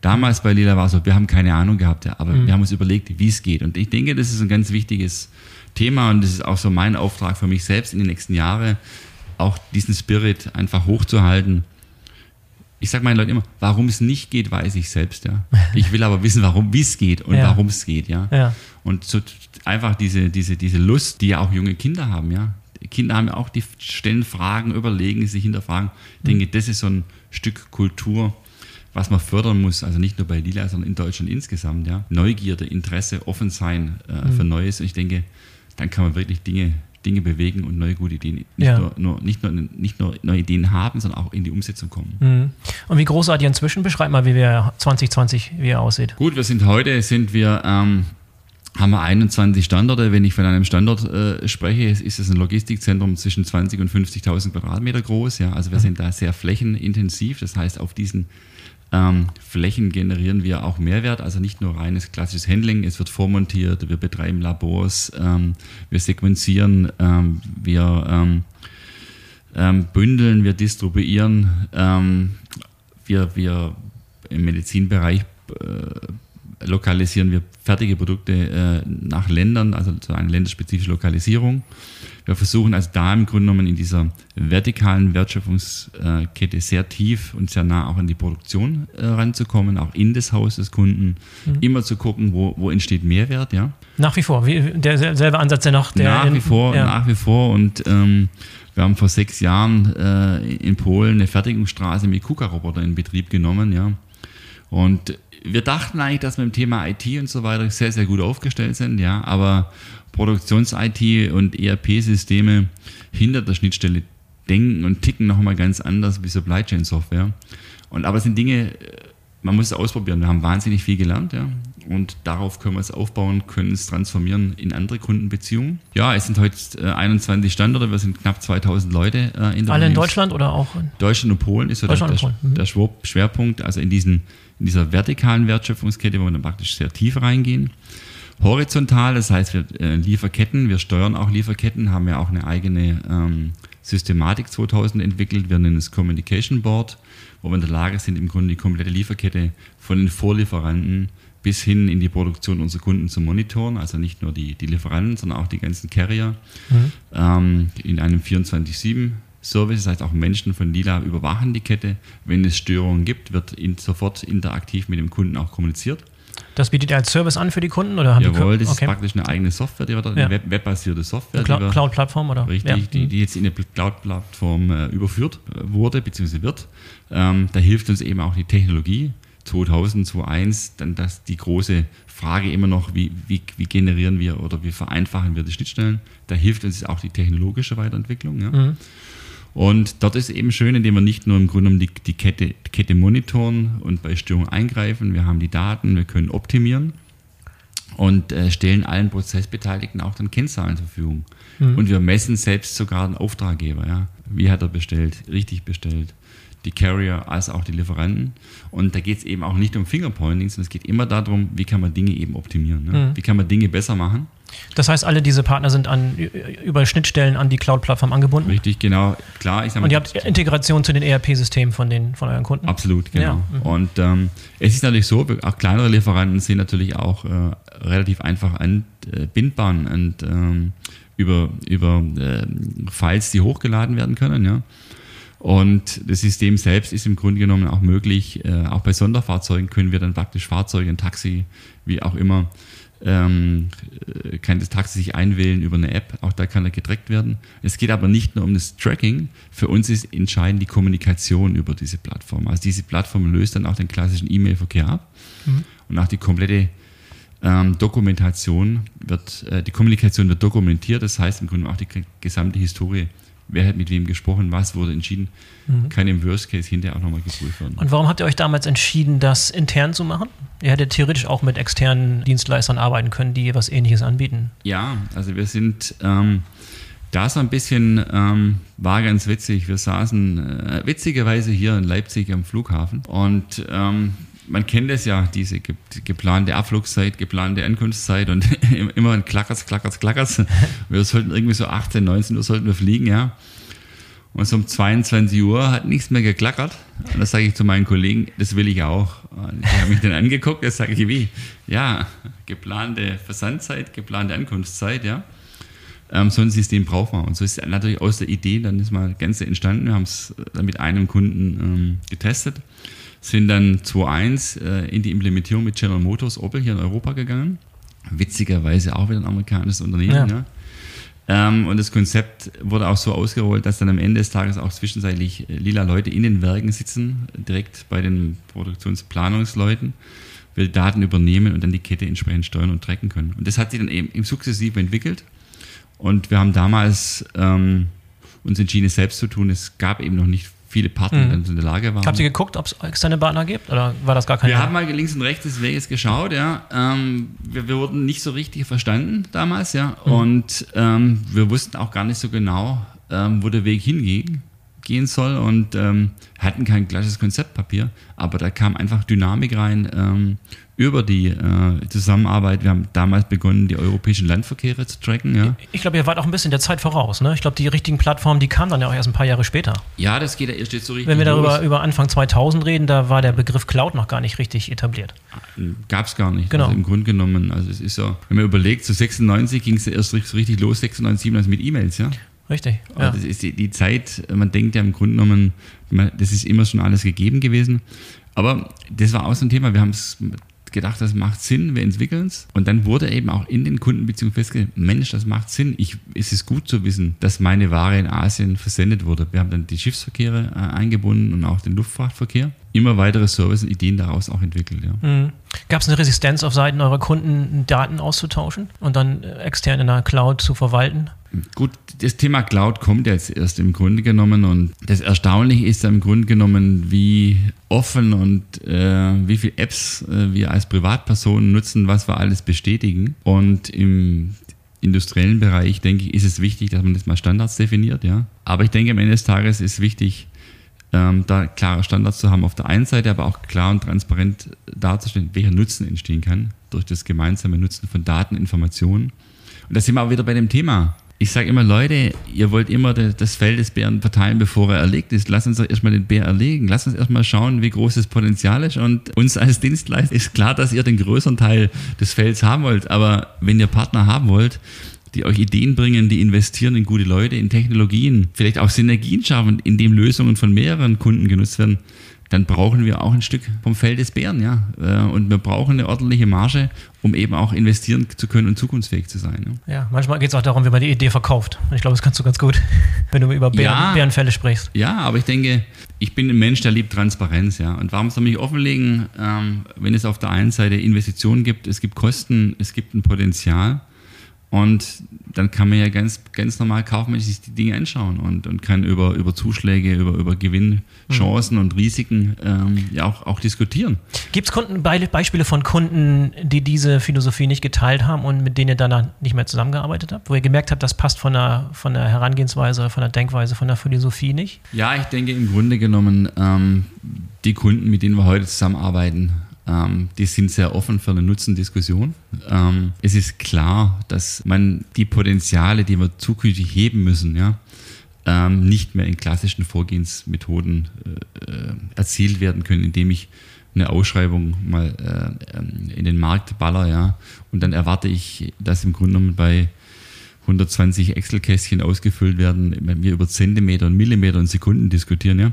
Damals bei Lila war es so, wir haben keine Ahnung gehabt, ja, aber mhm. wir haben uns überlegt, wie es geht. Und ich denke, das ist ein ganz wichtiges Thema und das ist auch so mein Auftrag für mich selbst in den nächsten Jahren, auch diesen Spirit einfach hochzuhalten. Ich sage meinen Leuten immer, warum es nicht geht, weiß ich selbst, ja. Ich will aber wissen, warum, wie es geht und ja. warum es geht, ja. ja. Und so einfach diese, diese, diese Lust, die ja auch junge Kinder haben, ja. Kinder haben ja auch die stellen Fragen, überlegen, sich hinterfragen. Ich denke, mhm. das ist so ein Stück Kultur, was man fördern muss, also nicht nur bei Lila, sondern in Deutschland insgesamt, ja. Neugierde, Interesse, offen sein äh, mhm. für Neues. Und ich denke, dann kann man wirklich Dinge, Dinge bewegen und neue gute Ideen, nicht, ja. nur, nur, nicht, nur, nicht nur neue Ideen haben, sondern auch in die Umsetzung kommen.
Mhm. Und wie groß seid ihr inzwischen? Beschreib mal, wie wir 2020, wie er aussieht.
Gut, wir sind heute, sind wir ähm, haben wir 21 Standorte. Wenn ich von einem Standort äh, spreche, ist es ein Logistikzentrum zwischen 20 und 50.000 Quadratmeter groß. Ja, also wir mhm. sind da sehr flächenintensiv. Das heißt, auf diesen ähm, Flächen generieren wir auch Mehrwert, also nicht nur reines klassisches Handling, es wird vormontiert, wir betreiben Labors, ähm, wir sequenzieren, ähm, wir ähm, ähm, bündeln, wir distribuieren, ähm, wir, wir im Medizinbereich äh, lokalisieren wir fertige Produkte äh, nach Ländern, also zu einer länderspezifischen Lokalisierung. Wir versuchen also da im Grunde genommen in dieser vertikalen Wertschöpfungskette sehr tief und sehr nah auch an die Produktion äh, ranzukommen, auch in das Haus des Kunden, mhm. immer zu gucken, wo, wo entsteht Mehrwert, ja.
Nach wie vor, wie, derselbe Ansatz der noch der
Nach in, wie vor, ja. nach wie vor und ähm, wir haben vor sechs Jahren äh, in Polen eine Fertigungsstraße mit KUKA-Roboter in Betrieb genommen, ja. Und wir dachten eigentlich, dass wir im Thema IT und so weiter sehr, sehr gut aufgestellt sind, ja, aber Produktions-IT und ERP-Systeme hinter der Schnittstelle denken und ticken nochmal ganz anders wie Supply Chain Software. Und aber es sind Dinge, man muss es ausprobieren. Wir haben wahnsinnig viel gelernt, ja. Und darauf können wir es aufbauen, können es transformieren in andere Kundenbeziehungen. Ja, es sind heute äh, 21 Standorte, wir sind knapp 2000 Leute
äh, in der Alle in Deutschland oder auch? In
Deutschland und Polen ist so der, der, mhm. der, Schwerpunkt, also in, diesen, in dieser vertikalen Wertschöpfungskette, wo wir dann praktisch sehr tief reingehen. Horizontal, das heißt, wir äh, Lieferketten, wir steuern auch Lieferketten, haben ja auch eine eigene ähm, Systematik 2000 entwickelt. Wir nennen es Communication Board, wo wir in der Lage sind, im Grunde die komplette Lieferkette von den Vorlieferanten bis hin in die Produktion unserer Kunden zu monitoren, also nicht nur die, die Lieferanten, sondern auch die ganzen Carrier mhm. ähm, in einem 24-7 Service, das heißt auch Menschen von Lila überwachen die Kette. Wenn es Störungen gibt, wird in, sofort interaktiv mit dem Kunden auch kommuniziert.
Das bietet ihr als Service an für die Kunden? Oder haben
Jawohl, das okay. ist praktisch eine eigene Software, die wir da, eine Web webbasierte Software.
Eine Cloud-Plattform, oder?
Richtig, ja. die, die, jetzt in eine Cloud-Plattform äh, überführt äh, wurde, bzw. wird. Ähm, da hilft uns eben auch die Technologie. 2000, 2001, dann das die große Frage immer noch, wie, wie, wie generieren wir oder wie vereinfachen wir die Schnittstellen. Da hilft uns auch die technologische Weiterentwicklung. Ja. Mhm. Und dort ist eben schön, indem wir nicht nur im Grunde die, die Kette, Kette monitoren und bei Störungen eingreifen, wir haben die Daten, wir können optimieren und äh, stellen allen Prozessbeteiligten auch dann Kennzahlen zur Verfügung. Mhm. Und wir messen selbst sogar den Auftraggeber. Ja? Wie hat er bestellt, richtig bestellt, die Carrier als auch die Lieferanten. Und da geht es eben auch nicht um Fingerpointing, sondern es geht immer darum, wie kann man Dinge eben optimieren. Ne? Mhm. Wie kann man Dinge besser machen.
Das heißt, alle diese Partner sind an, über Schnittstellen an die Cloud-Plattform angebunden?
Richtig, genau. Klar,
ich sag mal, Und ihr habt Integration zu den ERP-Systemen von, von euren Kunden?
Absolut, genau. Ja. Mhm. Und ähm, es ist natürlich so, auch kleinere Lieferanten sind natürlich auch äh, relativ einfach anbindbar und ähm, über, über äh, Files, die hochgeladen werden können. Ja. Und das System selbst ist im Grunde genommen auch möglich, äh, auch bei Sonderfahrzeugen können wir dann praktisch Fahrzeuge, ein Taxi, wie auch immer, ähm, äh, kann das Taxi sich einwählen über eine App, auch da kann er getrackt werden. Es geht aber nicht nur um das Tracking, für uns ist entscheidend die Kommunikation über diese Plattform. Also diese Plattform löst dann auch den klassischen E-Mail-Verkehr ab mhm. und auch die komplette ähm, Dokumentation wird, äh, die Kommunikation wird dokumentiert, das heißt im Grunde auch die gesamte Historie wer hat mit wem gesprochen, was wurde entschieden, mhm. kann im Worst Case hinterher auch nochmal geprüft werden.
Und warum habt ihr euch damals entschieden, das intern zu machen? Ihr hättet theoretisch auch mit externen Dienstleistern arbeiten können, die was Ähnliches anbieten.
Ja, also wir sind ähm, da so ein bisschen, ähm, war ganz witzig. Wir saßen äh, witzigerweise hier in Leipzig am Flughafen und ähm, man kennt es ja, diese geplante Abflugszeit, geplante Ankunftszeit und immer ein Klackers, Klackers, Klackers. Wir sollten irgendwie so 18, 19 Uhr sollten wir fliegen, ja. Und so um 22 Uhr hat nichts mehr geklackert. Und das sage ich zu meinen Kollegen, das will ich auch. Und die haben mich dann angeguckt, das sage ich, wie? Ja, geplante Versandzeit, geplante Ankunftszeit, ja. Ähm, so ein System braucht man. Und so ist natürlich aus der Idee dann ist mal Ganze entstanden. Wir haben es dann mit einem Kunden ähm, getestet sind dann 2.1 äh, in die Implementierung mit General Motors Opel hier in Europa gegangen. Witzigerweise auch wieder ein amerikanisches Unternehmen. Ja. Ja. Ähm, und das Konzept wurde auch so ausgerollt, dass dann am Ende des Tages auch zwischenzeitlich äh, lila Leute in den Werken sitzen, direkt bei den Produktionsplanungsleuten, will Daten übernehmen und dann die Kette entsprechend steuern und tracken können. Und das hat sich dann eben im sukzessive entwickelt. Und wir haben damals ähm, uns entschieden, es selbst zu tun. Es gab eben noch nicht viele Partner mhm. in der Lage waren.
Habt ihr geguckt, ob es externe Partner gibt oder war das gar kein
Wir haben mal links und rechts des Weges geschaut, ja. Ähm, wir, wir, wurden nicht so richtig verstanden damals, ja. Mhm. Und ähm, wir wussten auch gar nicht so genau, ähm, wo der Weg hinging gehen soll und ähm, hatten kein gleiches Konzeptpapier, aber da kam einfach Dynamik rein ähm, über die äh, Zusammenarbeit. Wir haben damals begonnen, die europäischen Landverkehre zu tracken. Ja.
Ich glaube, ihr wart auch ein bisschen der Zeit voraus. Ne? Ich glaube, die richtigen Plattformen, die kamen dann ja auch erst ein paar Jahre später.
Ja, das geht ja erst jetzt so richtig
Wenn wir darüber los. über Anfang 2000 reden, da war der Begriff Cloud noch gar nicht richtig etabliert.
Gab es gar nicht. Genau. Also Im Grunde genommen, also es ist so, wenn man überlegt, so 96 ging es ja erst so richtig los, 96, 97 mit E-Mails, ja.
Richtig.
Ja. Das ist die, die, Zeit, man denkt ja im Grunde genommen, das ist immer schon alles gegeben gewesen. Aber das war auch so ein Thema. Wir haben es gedacht, das macht Sinn, wir entwickeln es. Und dann wurde eben auch in den Kundenbeziehungen festgestellt, Mensch, das macht Sinn. Ich, es ist gut zu wissen, dass meine Ware in Asien versendet wurde. Wir haben dann die Schiffsverkehre äh, eingebunden und auch den Luftfrachtverkehr. Immer weitere Services und Ideen daraus auch entwickelt. Ja. Mhm.
Gab es eine Resistenz auf Seiten eurer Kunden, Daten auszutauschen und dann extern in der Cloud zu verwalten?
Gut, das Thema Cloud kommt jetzt erst im Grunde genommen und das Erstaunliche ist im Grunde genommen, wie offen und äh, wie viele Apps äh, wir als Privatpersonen nutzen, was wir alles bestätigen. Und im industriellen Bereich, denke ich, ist es wichtig, dass man das mal Standards definiert, ja. Aber ich denke, am Ende des Tages ist wichtig, ähm, da klare Standards zu haben auf der einen Seite, aber auch klar und transparent darzustellen, welcher Nutzen entstehen kann durch das gemeinsame Nutzen von Daten, Informationen. Und da sind wir auch wieder bei dem Thema ich sage immer, Leute, ihr wollt immer das Fell des Bären verteilen, bevor er erlegt ist. Lass uns doch erstmal den Bär erlegen. Lass uns erstmal schauen, wie groß das Potenzial ist. Und uns als Dienstleister ist klar, dass ihr den größeren Teil des Felds haben wollt. Aber wenn ihr Partner haben wollt, die euch Ideen bringen, die investieren in gute Leute, in Technologien, vielleicht auch Synergien schaffen, indem Lösungen von mehreren Kunden genutzt werden, dann brauchen wir auch ein Stück vom Feld des Bären, ja. Äh, und wir brauchen eine ordentliche Marge, um eben auch investieren zu können und zukunftsfähig zu sein.
Ja, ja manchmal geht es auch darum, wie man die Idee verkauft. Und ich glaube, das kannst du ganz gut, wenn du über Bären, ja, Bärenfälle sprichst.
Ja, aber ich denke, ich bin ein Mensch, der liebt Transparenz, ja. Und warum soll mich offenlegen, ähm, wenn es auf der einen Seite Investitionen gibt, es gibt Kosten, es gibt ein Potenzial und dann kann man ja ganz, ganz normal kaufmännisch sich die Dinge anschauen und, und kann über, über Zuschläge, über, über Gewinnchancen mhm. und Risiken ähm, ja auch, auch diskutieren.
Gibt es Beispiele von Kunden, die diese Philosophie nicht geteilt haben und mit denen ihr danach nicht mehr zusammengearbeitet habt? Wo ihr gemerkt habt, das passt von der, von der Herangehensweise, von der Denkweise, von der Philosophie nicht?
Ja, ich denke im Grunde genommen, ähm, die Kunden, mit denen wir heute zusammenarbeiten, ähm, die sind sehr offen für eine Nutzendiskussion. Ähm, es ist klar, dass man die Potenziale, die wir zukünftig heben müssen, ja, ähm, nicht mehr in klassischen Vorgehensmethoden äh, äh erzielt werden können, indem ich eine Ausschreibung mal äh, ähm, in den Markt baller, ja, und dann erwarte ich, dass im Grunde genommen bei 120 Excel-Kästchen ausgefüllt werden, wenn wir über Zentimeter und Millimeter und Sekunden diskutieren, ja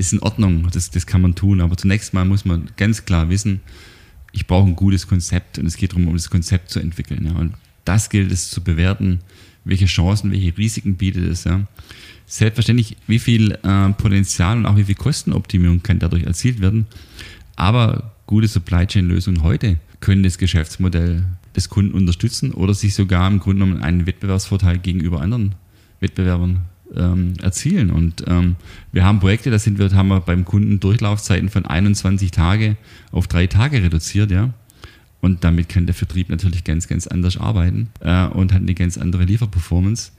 ist in Ordnung, das, das kann man tun. Aber zunächst mal muss man ganz klar wissen, ich brauche ein gutes Konzept und es geht darum, um das Konzept zu entwickeln. Ja. Und das gilt es zu bewerten, welche Chancen, welche Risiken bietet es. Ja. Selbstverständlich, wie viel äh, Potenzial und auch wie viel Kostenoptimierung kann dadurch erzielt werden. Aber gute Supply Chain Lösungen heute können das Geschäftsmodell des Kunden unterstützen oder sich sogar im Grunde genommen einen Wettbewerbsvorteil gegenüber anderen Wettbewerbern ähm, erzielen. Und ähm, wir haben Projekte, da sind wir, haben wir beim Kunden Durchlaufzeiten von 21 Tage auf drei Tage reduziert, ja. Und damit kann der Vertrieb natürlich ganz, ganz anders arbeiten äh, und hat eine ganz andere Lieferperformance.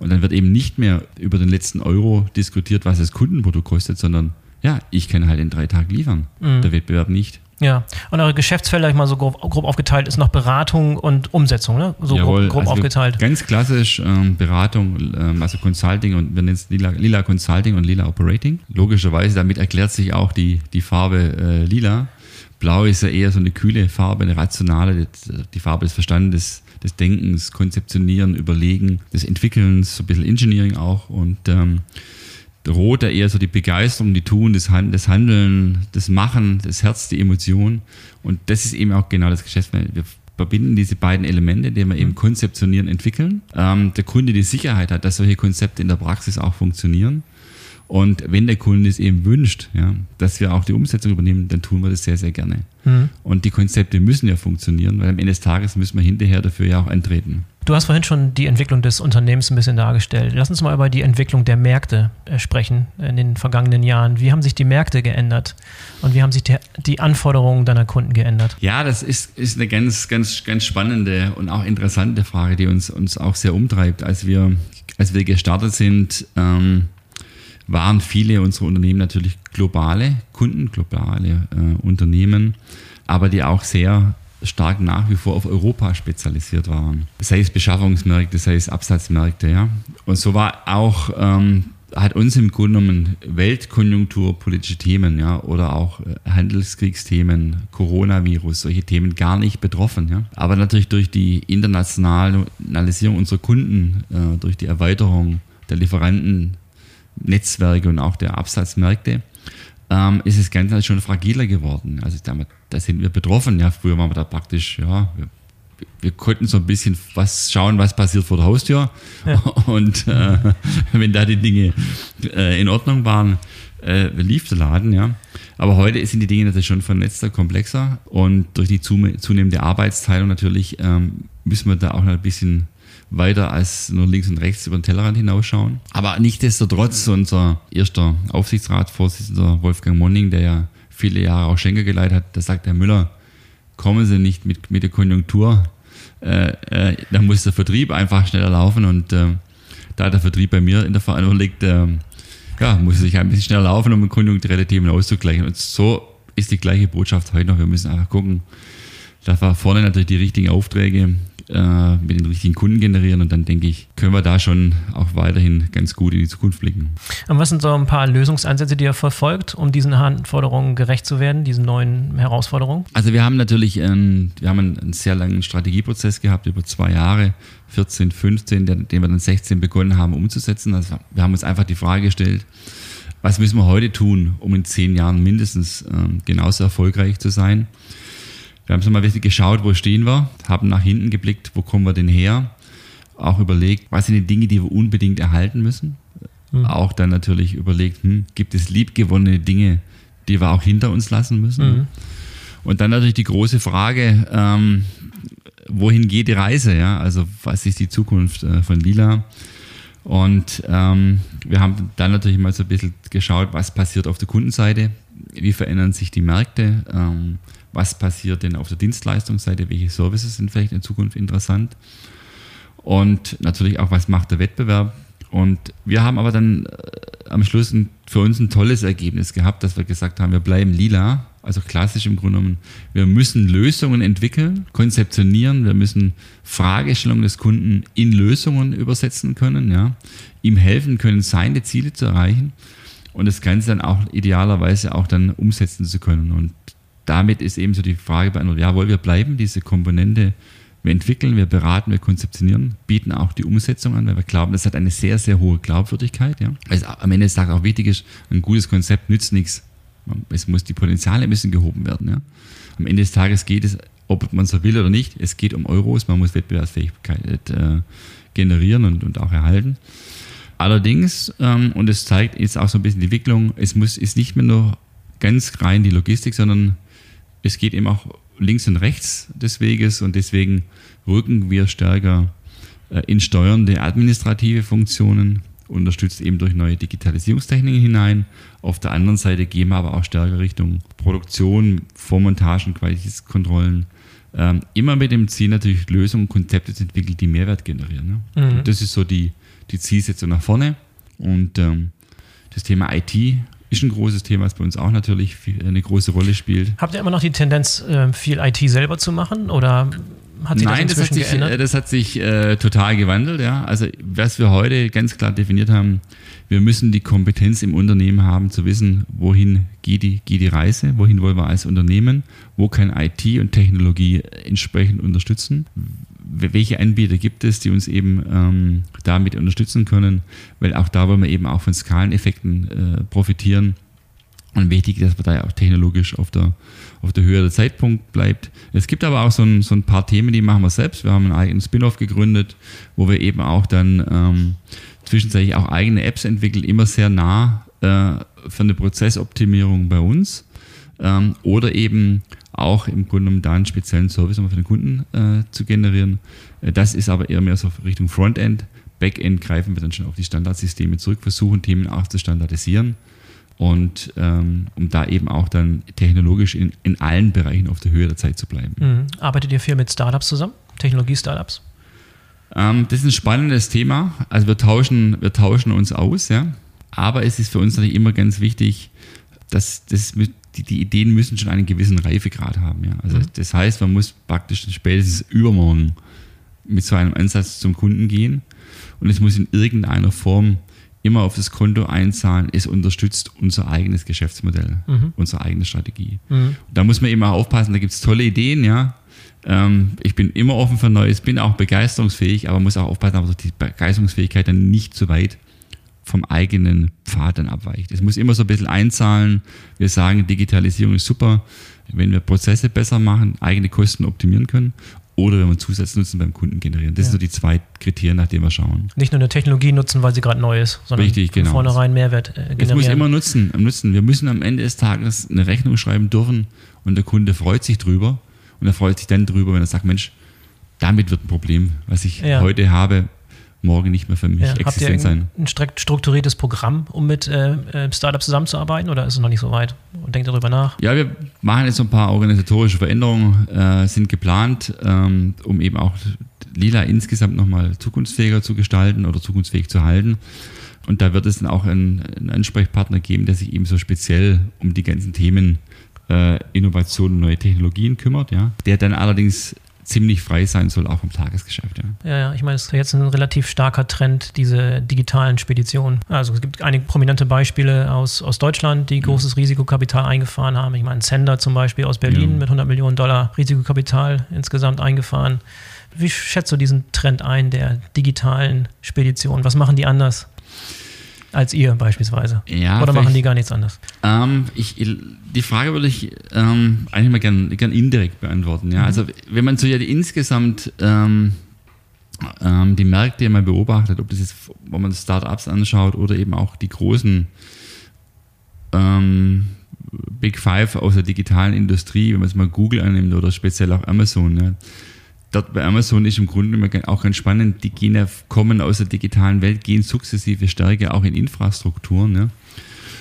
Und dann wird eben nicht mehr über den letzten Euro diskutiert, was das Kundenprodukt kostet, sondern ja, ich kann halt in drei Tagen liefern, mhm. der Wettbewerb nicht.
Ja, und eure Geschäftsfelder, ich mal so grob, grob, aufgeteilt, ist noch Beratung und Umsetzung, ne? So
Jawohl,
grob, grob
also
aufgeteilt.
Ganz klassisch ähm, Beratung, ähm, also Consulting und wir nennen es lila, lila, Consulting und Lila Operating. Logischerweise, damit erklärt sich auch die, die Farbe äh, Lila. Blau ist ja eher so eine kühle Farbe, eine rationale, die Farbe des Verstandes, des Denkens, Konzeptionieren, Überlegen, des Entwickelns, so ein bisschen Engineering auch und ähm, Rot eher so die Begeisterung, die Tun, das, Hand, das Handeln, das Machen, das Herz, die Emotion. Und das ist eben auch genau das Geschäftsmodell. Wir verbinden diese beiden Elemente, indem wir eben mhm. konzeptionieren, entwickeln. Ähm, der Kunde die Sicherheit hat, dass solche Konzepte in der Praxis auch funktionieren. Und wenn der Kunde es eben wünscht, ja, dass wir auch die Umsetzung übernehmen, dann tun wir das sehr, sehr gerne. Mhm. Und die Konzepte müssen ja funktionieren, weil am Ende des Tages müssen wir hinterher dafür ja auch antreten.
Du hast vorhin schon die Entwicklung des Unternehmens ein bisschen dargestellt. Lass uns mal über die Entwicklung der Märkte äh, sprechen in den vergangenen Jahren. Wie haben sich die Märkte geändert und wie haben sich die, die Anforderungen deiner Kunden geändert?
Ja, das ist, ist eine ganz, ganz, ganz spannende und auch interessante Frage, die uns, uns auch sehr umtreibt. Als wir, als wir gestartet sind, ähm, waren viele unserer Unternehmen natürlich globale Kunden, globale äh, Unternehmen, aber die auch sehr stark nach wie vor auf Europa spezialisiert waren. Sei es Beschaffungsmärkte, sei es Absatzmärkte, ja. Und so war auch, ähm, hat uns im Grunde genommen Weltkonjunkturpolitische Themen, ja, oder auch äh, Handelskriegsthemen, Coronavirus, solche Themen gar nicht betroffen, ja. Aber natürlich durch die Internationalisierung unserer Kunden, äh, durch die Erweiterung der Lieferantennetzwerke und auch der Absatzmärkte, ähm, ist das Ganze halt schon fragiler geworden. Also damit, da sind wir betroffen. Ja, früher waren wir da praktisch, ja, wir, wir konnten so ein bisschen was schauen, was passiert vor der Haustür. Ja. Und äh, wenn da die Dinge äh, in Ordnung waren, äh, lief der Laden, ja. Aber heute sind die Dinge natürlich schon vernetzter, komplexer und durch die zunehmende Arbeitsteilung natürlich ähm, müssen wir da auch noch ein bisschen weiter als nur links und rechts über den Tellerrand hinausschauen. Aber nichtsdestotrotz, unser erster Aufsichtsratsvorsitzender Wolfgang Monning, der ja viele Jahre auch Schenker geleitet hat, da sagt Herr Müller, kommen Sie nicht mit, mit der Konjunktur, äh, äh, da muss der Vertrieb einfach schneller laufen und äh, da der Vertrieb bei mir in der Verantwortung liegt, äh, ja, muss sich ein bisschen schneller laufen, um konjunkturelle Themen auszugleichen. Und so ist die gleiche Botschaft heute noch. Wir müssen einfach gucken, dass wir vorne natürlich die richtigen Aufträge äh, mit den richtigen Kunden generieren und dann denke ich, können wir da schon auch weiterhin ganz gut in die Zukunft blicken.
Und was sind so ein paar Lösungsansätze, die ihr verfolgt, um diesen Anforderungen gerecht zu werden, diesen neuen Herausforderungen?
Also wir haben natürlich einen, wir haben einen, einen sehr langen Strategieprozess gehabt über zwei Jahre, 14, 15, den, wir dann 16 begonnen haben umzusetzen. Also wir haben uns einfach die Frage gestellt, was müssen wir heute tun, um in zehn Jahren mindestens ähm, genauso erfolgreich zu sein? Wir haben so mal wirklich geschaut, wo stehen wir, haben nach hinten geblickt, wo kommen wir denn her, auch überlegt, was sind die Dinge, die wir unbedingt erhalten müssen. Mhm. Auch dann natürlich überlegt, hm, gibt es liebgewonnene Dinge, die wir auch hinter uns lassen müssen. Mhm. Und dann natürlich die große Frage, ähm, wohin geht die Reise? Ja? Also was ist die Zukunft äh, von Lila? Und ähm, wir haben dann natürlich mal so ein bisschen geschaut, was passiert auf der Kundenseite, wie verändern sich die Märkte, ähm, was passiert denn auf der Dienstleistungsseite, welche Services sind vielleicht in Zukunft interessant und natürlich auch, was macht der Wettbewerb. Und wir haben aber dann äh, am Schluss ein, für uns ein tolles Ergebnis gehabt, dass wir gesagt haben, wir bleiben lila, also klassisch im Grunde genommen. Wir müssen Lösungen entwickeln, konzeptionieren, wir müssen Fragestellungen des Kunden in Lösungen übersetzen können, ja, ihm helfen können, seine Ziele zu erreichen und das Ganze dann auch idealerweise auch dann umsetzen zu können. Und damit ist eben so die Frage beantwortet, ja, wollen wir bleiben, diese Komponente, wir entwickeln, wir beraten, wir konzeptionieren, bieten auch die Umsetzung an, weil wir glauben, das hat eine sehr, sehr hohe Glaubwürdigkeit. Ja. Weil es am Ende des Tages auch wichtig ist, ein gutes Konzept nützt nichts. Es muss, die Potenziale müssen gehoben werden. Ja. Am Ende des Tages geht es, ob man so will oder nicht, es geht um Euros, man muss Wettbewerbsfähigkeit äh, generieren und, und auch erhalten. Allerdings, ähm, und es zeigt jetzt auch so ein bisschen die Entwicklung, es muss, ist nicht mehr nur ganz rein die Logistik, sondern es geht eben auch links und rechts des Weges und deswegen rücken wir stärker äh, in steuernde administrative Funktionen, unterstützt eben durch neue Digitalisierungstechniken hinein. Auf der anderen Seite gehen wir aber auch stärker Richtung Produktion, Vormontagen, Qualitätskontrollen. Ähm, immer mit dem Ziel natürlich Lösungen, Konzepte zu entwickeln, die Mehrwert generieren. Ne? Mhm. Das ist so die, die Zielsetzung nach vorne. Und ähm, das Thema IT ist ein großes Thema, was bei uns auch natürlich eine große Rolle spielt.
Habt ihr immer noch die Tendenz, ähm, viel IT selber zu machen oder hat sich
Nein, das, das hat sich, geändert? Äh, das hat sich äh, total gewandelt. Ja. Also was wir heute ganz klar definiert haben, wir müssen die Kompetenz im Unternehmen haben, zu wissen, wohin geht die, geht die Reise, wohin wollen wir als Unternehmen, wo kann IT und Technologie entsprechend unterstützen, welche Anbieter gibt es, die uns eben ähm, damit unterstützen können, weil auch da wollen wir eben auch von Skaleneffekten äh, profitieren. Und wichtig, dass man da auch technologisch auf der, auf der Höhe der Zeitpunkt bleibt. Es gibt aber auch so ein, so ein paar Themen, die machen wir selbst. Wir haben einen eigenen Spin-off gegründet, wo wir eben auch dann ähm, zwischenzeitlich auch eigene Apps entwickeln, immer sehr nah äh, für eine Prozessoptimierung bei uns. Ähm, oder eben auch im Grunde um da einen speziellen Service für den Kunden äh, zu generieren. Äh, das ist aber eher mehr so Richtung Frontend. Backend greifen wir dann schon auf die Standardsysteme zurück, versuchen Themen auch zu standardisieren und ähm, um da eben auch dann technologisch in, in allen Bereichen auf der Höhe der Zeit zu bleiben.
Mhm. Arbeitet ihr viel mit Startups zusammen? Technologie-Startups?
Ähm, das ist ein spannendes Thema. Also wir tauschen, wir tauschen uns aus, ja. Aber es ist für uns natürlich immer ganz wichtig, dass das mit, die, die Ideen müssen schon einen gewissen Reifegrad haben. Ja. Also mhm. das heißt, man muss praktisch spätestens übermorgen mit so einem Ansatz zum Kunden gehen und es muss in irgendeiner Form immer auf das Konto einzahlen. Es unterstützt unser eigenes Geschäftsmodell, mhm. unsere eigene Strategie. Mhm. Da muss man eben auch aufpassen, da gibt es tolle Ideen, ja. Ähm, ich bin immer offen für Neues, bin auch begeisterungsfähig, aber muss auch aufpassen, dass die Begeisterungsfähigkeit dann nicht zu weit vom eigenen Pfad dann abweicht. Es muss immer so ein bisschen einzahlen. Wir sagen, Digitalisierung ist super, wenn wir Prozesse besser machen, eigene Kosten optimieren können oder wenn wir Zusatznutzen beim Kunden generieren. Das ja. sind so die zwei Kriterien, nach denen wir schauen.
Nicht nur eine Technologie nutzen, weil sie gerade neu ist, sondern
Richtig, genau.
von vornherein Mehrwert äh, generieren.
Es muss immer nutzen, nutzen. Wir müssen am Ende des Tages eine Rechnung schreiben dürfen und der Kunde freut sich drüber und er freut sich dann drüber, wenn er sagt, Mensch, damit wird ein Problem, was ich ja. heute habe, morgen nicht mehr für mich ja, existent sein.
Ein strukturiertes Programm, um mit äh, äh, Startups zusammenzuarbeiten oder ist es noch nicht so weit und denkt darüber nach?
Ja, wir machen jetzt so ein paar organisatorische Veränderungen, äh, sind geplant, ähm, um eben auch Lila insgesamt nochmal zukunftsfähiger zu gestalten oder zukunftsfähig zu halten. Und da wird es dann auch einen, einen Ansprechpartner geben, der sich eben so speziell um die ganzen Themen äh, Innovation und neue Technologien kümmert, ja, der dann allerdings ziemlich frei sein soll, auch im Tagesgeschäft.
Ja, ja, ja ich meine, es ist jetzt ein relativ starker Trend, diese digitalen Speditionen. Also es gibt einige prominente Beispiele aus, aus Deutschland, die großes Risikokapital eingefahren haben. Ich meine, Sender zum Beispiel aus Berlin ja. mit 100 Millionen Dollar Risikokapital insgesamt eingefahren. Wie schätzt du diesen Trend ein der digitalen Spedition? Was machen die anders? Als ihr beispielsweise?
Ja,
Oder machen die gar nichts anders?
Ähm, ich, die Frage würde ich ähm, eigentlich mal gerne gern indirekt beantworten. Ja? Mhm. Also wenn man so ja die insgesamt ähm, ähm, die Märkte mal beobachtet, ob das jetzt, wenn man Startups anschaut oder eben auch die großen ähm, Big Five aus der digitalen Industrie, wenn man es mal Google annimmt oder speziell auch Amazon, ja, dort bei Amazon ist im Grunde auch ganz spannend, die gehen ja, kommen aus der digitalen Welt, gehen sukzessive stärker auch in Infrastrukturen. Ne?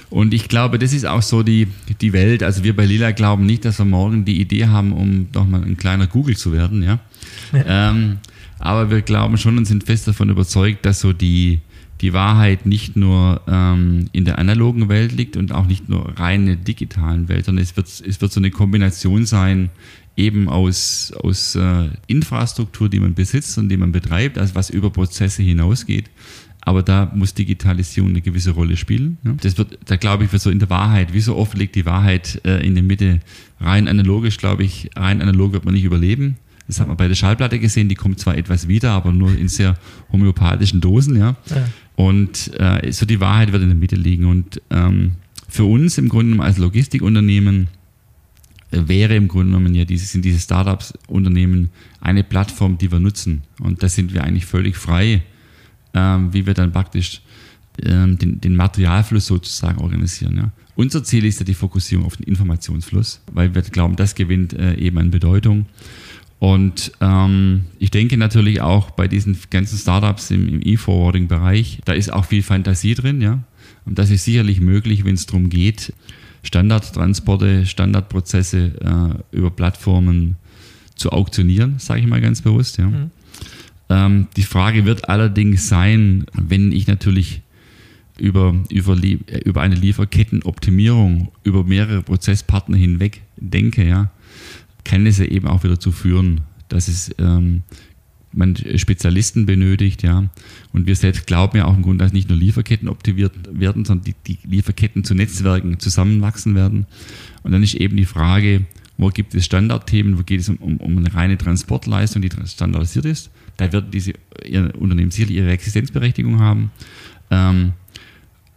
Und ich glaube, das ist auch so die, die Welt. Also wir bei Lila glauben nicht, dass wir morgen die Idee haben, um nochmal ein kleiner Google zu werden. Ja? ja. Ähm, aber wir glauben schon und sind fest davon überzeugt, dass so die, die Wahrheit nicht nur ähm, in der analogen Welt liegt und auch nicht nur rein in der digitalen Welt, sondern es wird, es wird so eine Kombination sein eben aus, aus äh, Infrastruktur, die man besitzt und die man betreibt, also was über Prozesse hinausgeht. Aber da muss Digitalisierung eine gewisse Rolle spielen. Ja. Das wird, da glaube ich, wird so in der Wahrheit, wie so oft liegt die Wahrheit äh, in der Mitte. Rein analogisch, glaube ich, rein analog wird man nicht überleben. Das hat man bei der Schallplatte gesehen, die kommt zwar etwas wieder, aber nur in sehr homöopathischen Dosen, ja. ja. Und äh, so die Wahrheit wird in der Mitte liegen. Und ähm, für uns im Grunde als Logistikunternehmen wäre im Grunde genommen ja diese, sind diese Startups-Unternehmen eine Plattform, die wir nutzen. Und da sind wir eigentlich völlig frei, ähm, wie wir dann praktisch ähm, den, den, Materialfluss sozusagen organisieren. Ja. Unser Ziel ist ja die Fokussierung auf den Informationsfluss, weil wir glauben, das gewinnt äh, eben an Bedeutung. Und ähm, ich denke natürlich auch bei diesen ganzen Startups im, im E-Forwarding-Bereich, da ist auch viel Fantasie drin, ja. Und das ist sicherlich möglich, wenn es darum geht, Standardtransporte, Standardprozesse äh, über Plattformen zu auktionieren, sage ich mal ganz bewusst. Ja. Mhm. Ähm, die Frage wird allerdings sein, wenn ich natürlich über, über, über eine Lieferkettenoptimierung über mehrere Prozesspartner hinweg denke, ja, kann es ja eben auch wieder dazu führen, dass es ähm, man Spezialisten benötigt, ja. Und wir selbst glauben ja auch im Grunde, dass nicht nur Lieferketten optimiert werden, sondern die, die Lieferketten zu Netzwerken zusammenwachsen werden. Und dann ist eben die Frage, wo gibt es Standardthemen, wo geht es um, um, um eine reine Transportleistung, die standardisiert ist. Da werden diese Unternehmen sicherlich ihre Existenzberechtigung haben. Ähm,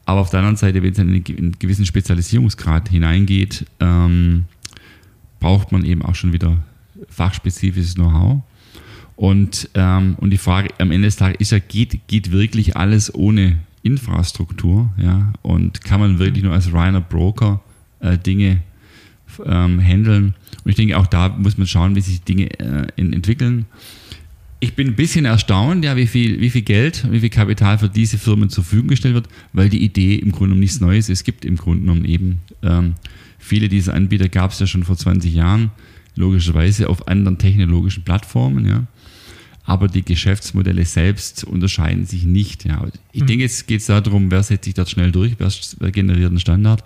Aber auf der anderen Seite, wenn es in einen gewissen Spezialisierungsgrad hineingeht, ähm, braucht man eben auch schon wieder fachspezifisches Know-how. Und, ähm, und die Frage am Ende des Tages ist ja, geht, geht wirklich alles ohne Infrastruktur? Ja? Und kann man wirklich nur als reiner Broker äh, Dinge ähm, handeln? Und ich denke, auch da muss man schauen, wie sich Dinge äh, entwickeln. Ich bin ein bisschen erstaunt, ja, wie viel, wie viel Geld, wie viel Kapital für diese Firmen zur Verfügung gestellt wird, weil die Idee im Grunde genommen nichts Neues ist. Es gibt im Grunde genommen eben ähm, viele dieser Anbieter gab es ja schon vor 20 Jahren, logischerweise auf anderen technologischen Plattformen, ja. Aber die Geschäftsmodelle selbst unterscheiden sich nicht. Ja. Ich mhm. denke, jetzt geht es darum, wer setzt sich dort schnell durch, wer, wer generiert einen Standard.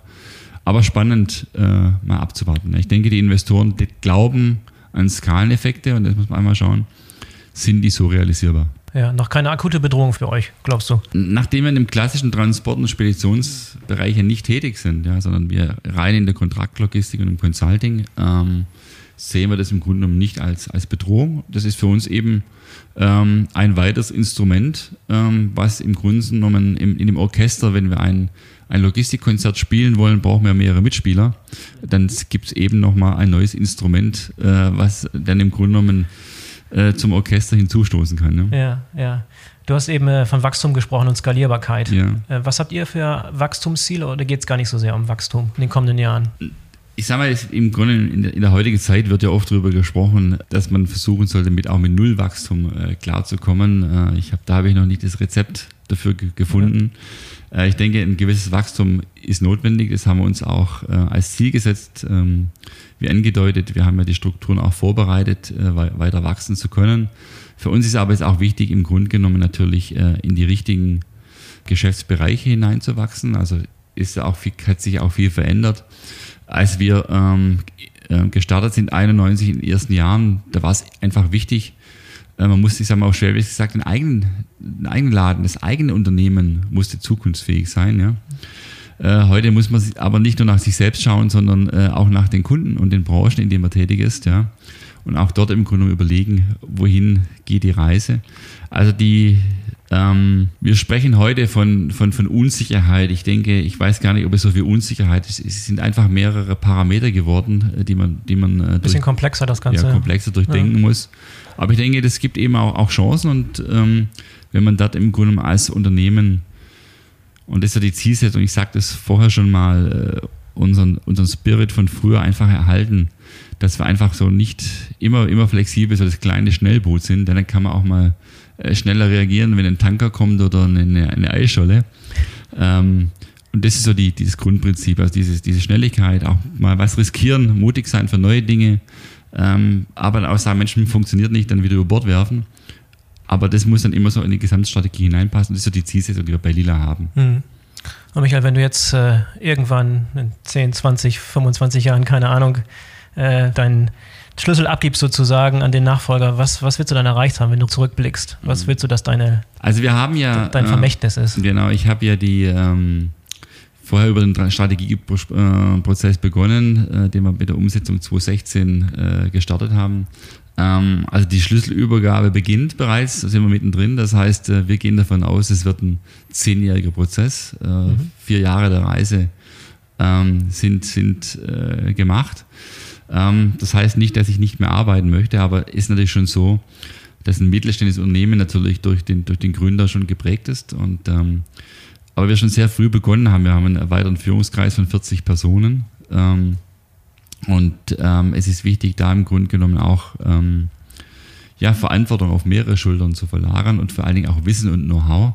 Aber spannend äh, mal abzuwarten. Ich denke, die Investoren die glauben an Skaleneffekte und das muss man einmal schauen, sind die so realisierbar.
Ja, noch keine akute Bedrohung für euch, glaubst du?
Nachdem wir im klassischen Transport- und Speditionsbereich nicht tätig sind, ja, sondern wir rein in der Kontraktlogistik und im Consulting, ähm, sehen wir das im Grunde genommen nicht als, als Bedrohung. Das ist für uns eben ähm, ein weiteres Instrument, ähm, was im Grunde genommen im, in dem Orchester, wenn wir ein, ein Logistikkonzert spielen wollen, brauchen wir mehrere Mitspieler. Dann gibt es eben nochmal ein neues Instrument, äh, was dann im Grunde genommen äh, zum Orchester hinzustoßen kann. Ne?
Ja, ja. Du hast eben äh, von Wachstum gesprochen und Skalierbarkeit. Ja. Äh, was habt ihr für Wachstumsziele oder geht es gar nicht so sehr um Wachstum in den kommenden Jahren?
Ich sage mal, im Grunde in der, in der, heutigen Zeit wird ja oft darüber gesprochen, dass man versuchen sollte, mit auch mit Nullwachstum äh, klarzukommen. Äh, ich hab, da habe ich noch nicht das Rezept dafür gefunden. Ja. Äh, ich denke, ein gewisses Wachstum ist notwendig. Das haben wir uns auch äh, als Ziel gesetzt. Ähm, wie angedeutet, wir haben ja die Strukturen auch vorbereitet, äh, weiter wachsen zu können. Für uns ist aber jetzt auch wichtig, im Grunde genommen natürlich äh, in die richtigen Geschäftsbereiche hineinzuwachsen. Also ist auch viel, hat sich auch viel verändert als wir ähm, äh, gestartet sind, 91 in den ersten Jahren, da war es einfach wichtig, äh, man musste, ich sage mal auch schwäbisch gesagt, einen eigenen, einen eigenen Laden, das eigene Unternehmen musste zukunftsfähig sein. Ja. Äh, heute muss man aber nicht nur nach sich selbst schauen, sondern äh, auch nach den Kunden und den Branchen, in denen man tätig ist. Ja. Und auch dort im Grunde überlegen, wohin geht die Reise. Also die, ähm, wir sprechen heute von, von, von Unsicherheit. Ich denke, ich weiß gar nicht, ob es so viel Unsicherheit ist. Es sind einfach mehrere Parameter geworden, äh, die man, die man
äh, bisschen durch, komplexer das Ganze.
Ja, komplexer durchdenken ja. muss. Aber ich denke, das gibt eben auch, auch Chancen und ähm, wenn man dort im Grunde als Unternehmen und das ist ja die Zielsetzung, ich sagte es vorher schon mal, äh, unseren, unseren Spirit von früher einfach erhalten, dass wir einfach so nicht immer, immer flexibel so das kleine Schnellboot sind, denn dann kann man auch mal schneller reagieren, wenn ein Tanker kommt oder eine, eine Eisscholle. Ähm, und das ist so die, dieses Grundprinzip, also dieses, diese Schnelligkeit, auch mal was riskieren, mutig sein für neue Dinge, ähm, aber auch sagen, Menschen funktioniert nicht, dann wieder über Bord werfen. Aber das muss dann immer so in die Gesamtstrategie hineinpassen. Das ist so die Zielsetzung, die wir bei Lila haben. Mhm.
Und Michael, wenn du jetzt äh, irgendwann in 10, 20, 25 Jahren, keine Ahnung, äh, deinen Schlüssel abgibst sozusagen an den Nachfolger, was, was willst du dann erreicht haben, wenn du zurückblickst? Was mhm. willst du, dass deine
also wir haben ja
dein Vermächtnis ist?
Genau, ich habe ja die ähm, vorher über den Strategieprozess begonnen, äh, den wir mit der Umsetzung 2016 äh, gestartet haben. Ähm, also die Schlüsselübergabe beginnt bereits, da sind wir mittendrin. Das heißt, äh, wir gehen davon aus, es wird ein zehnjähriger Prozess. Äh, mhm. Vier Jahre der Reise ähm, sind, sind äh, gemacht. Ähm, das heißt nicht, dass ich nicht mehr arbeiten möchte, aber ist natürlich schon so, dass ein mittelständisches Unternehmen natürlich durch den, durch den Gründer schon geprägt ist. Und, ähm, aber wir schon sehr früh begonnen haben. Wir haben einen erweiterten Führungskreis von 40 Personen. Ähm, und ähm, es ist wichtig, da im Grunde genommen auch ähm, ja, Verantwortung auf mehrere Schultern zu verlagern und vor allen Dingen auch Wissen und Know-how.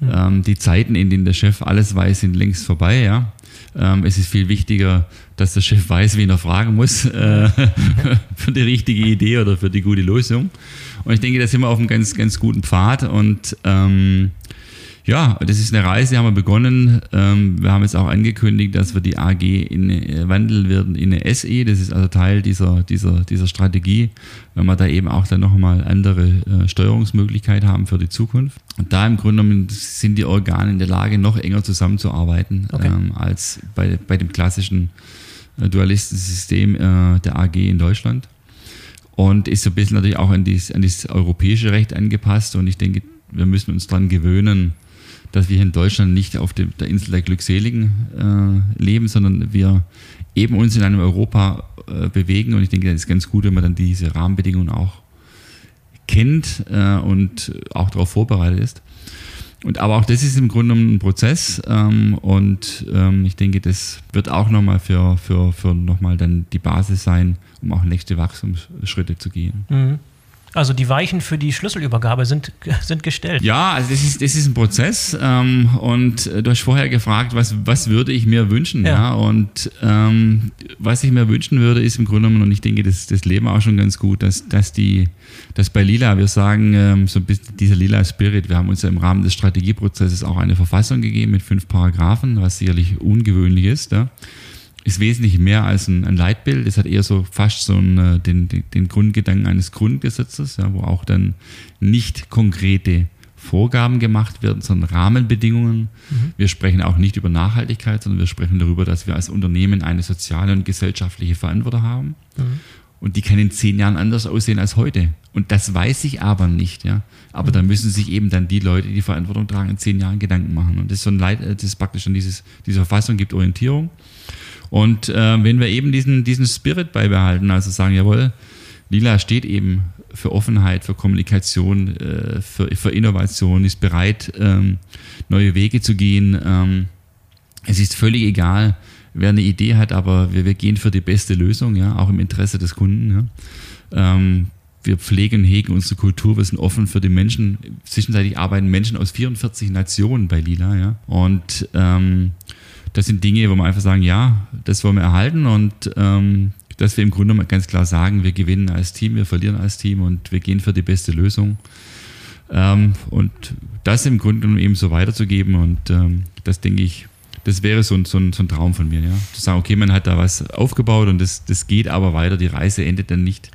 Mhm. die Zeiten, in denen der Chef alles weiß, sind längst vorbei. Ja? Ähm, es ist viel wichtiger, dass der Chef weiß, wen er fragen muss äh, für die richtige Idee oder für die gute Lösung. Und ich denke, da sind wir auf einem ganz, ganz guten Pfad. Und ähm, ja, das ist eine Reise, die haben wir begonnen. Ähm, wir haben jetzt auch angekündigt, dass wir die AG in, äh, wandeln werden in eine SE. Das ist also Teil dieser, dieser, dieser Strategie, wenn wir da eben auch dann nochmal andere äh, Steuerungsmöglichkeiten haben für die Zukunft. Und da im Grunde genommen sind die Organe in der Lage, noch enger zusammenzuarbeiten okay. ähm, als bei, bei dem klassischen äh, Dualistensystem äh, der AG in Deutschland. Und ist so ein bisschen natürlich auch an, dies, an das europäische Recht angepasst. Und ich denke, wir müssen uns daran gewöhnen, dass wir hier in Deutschland nicht auf dem, der Insel der Glückseligen äh, leben, sondern wir eben uns in einem Europa äh, bewegen. Und ich denke, das ist ganz gut, wenn man dann diese Rahmenbedingungen auch kennt äh, und auch darauf vorbereitet ist. Und aber auch das ist im Grunde ein Prozess ähm, und ähm, ich denke, das wird auch nochmal für, für, für nochmal dann die Basis sein, um auch nächste Wachstumsschritte zu gehen. Mhm.
Also die Weichen für die Schlüsselübergabe sind, sind gestellt.
Ja, also das ist, das ist ein Prozess. Ähm, und du hast vorher gefragt, was, was würde ich mir wünschen? Ja. ja? Und ähm, was ich mir wünschen würde, ist im Grunde genommen, und ich denke, das, das leben auch schon ganz gut, dass, dass, die, dass bei Lila, wir sagen, ähm, so ein bisschen dieser Lila Spirit, wir haben uns ja im Rahmen des Strategieprozesses auch eine Verfassung gegeben mit fünf Paragraphen, was sicherlich ungewöhnlich ist. Ja? Ist wesentlich mehr als ein, ein, Leitbild. Es hat eher so fast so einen, äh, den, den, Grundgedanken eines Grundgesetzes, ja, wo auch dann nicht konkrete Vorgaben gemacht werden, sondern Rahmenbedingungen. Mhm. Wir sprechen auch nicht über Nachhaltigkeit, sondern wir sprechen darüber, dass wir als Unternehmen eine soziale und gesellschaftliche Verantwortung haben. Mhm. Und die kann in zehn Jahren anders aussehen als heute. Und das weiß ich aber nicht, ja. Aber mhm. da müssen sich eben dann die Leute, die Verantwortung tragen, in zehn Jahren Gedanken machen. Und das ist so ein Leit, äh, das ist praktisch dann dieses, diese Verfassung gibt Orientierung. Und äh, wenn wir eben diesen, diesen Spirit beibehalten, also sagen, jawohl, Lila steht eben für Offenheit, für Kommunikation, äh, für, für Innovation, ist bereit, ähm, neue Wege zu gehen. Ähm, es ist völlig egal, wer eine Idee hat, aber wir, wir gehen für die beste Lösung, ja, auch im Interesse des Kunden. Ja. Ähm, wir pflegen und hegen unsere Kultur, wir sind offen für die Menschen. Zwischenzeitlich arbeiten Menschen aus 44 Nationen bei Lila, ja. Und ähm, das sind Dinge, wo wir einfach sagen, ja, das wollen wir erhalten und ähm, dass wir im Grunde mal ganz klar sagen, wir gewinnen als Team, wir verlieren als Team und wir gehen für die beste Lösung. Ähm, und das im Grunde eben so weiterzugeben und ähm, das denke ich, das wäre so ein, so, ein, so ein Traum von mir, ja. Zu sagen, okay, man hat da was aufgebaut und das, das geht aber weiter, die Reise endet dann nicht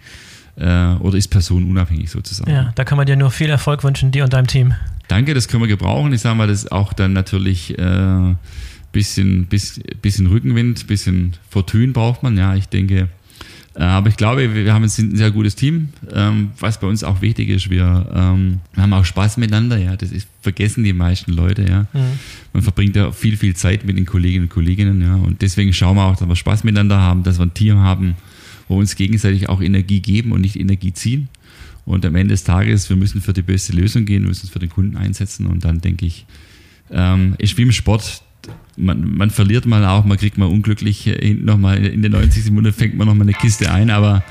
äh, oder ist personenunabhängig sozusagen.
Ja, da kann man dir nur viel Erfolg wünschen, dir und deinem Team.
Danke, das können wir gebrauchen. Ich sage mal, das ist auch dann natürlich äh, bisschen, bis, bisschen Rückenwind, bisschen Fortune braucht man. Ja, ich denke, äh, aber ich glaube, wir haben ein sehr gutes Team. Ähm, was bei uns auch wichtig ist, wir ähm, haben auch Spaß miteinander. Ja, das ist, vergessen die meisten Leute. Ja, mhm. man verbringt ja viel, viel Zeit mit den Kolleginnen und Kolleginnen. Ja, und deswegen schauen wir auch, dass wir Spaß miteinander haben, dass wir ein Team haben, wo wir uns gegenseitig auch Energie geben und nicht Energie ziehen. Und am Ende des Tages, wir müssen für die beste Lösung gehen, wir müssen es für den Kunden einsetzen. Und dann denke ich, ähm, ist wie im Sport, man, man verliert mal auch, man kriegt mal unglücklich hinten nochmal in den 90 Sekunden fängt man nochmal eine Kiste ein, aber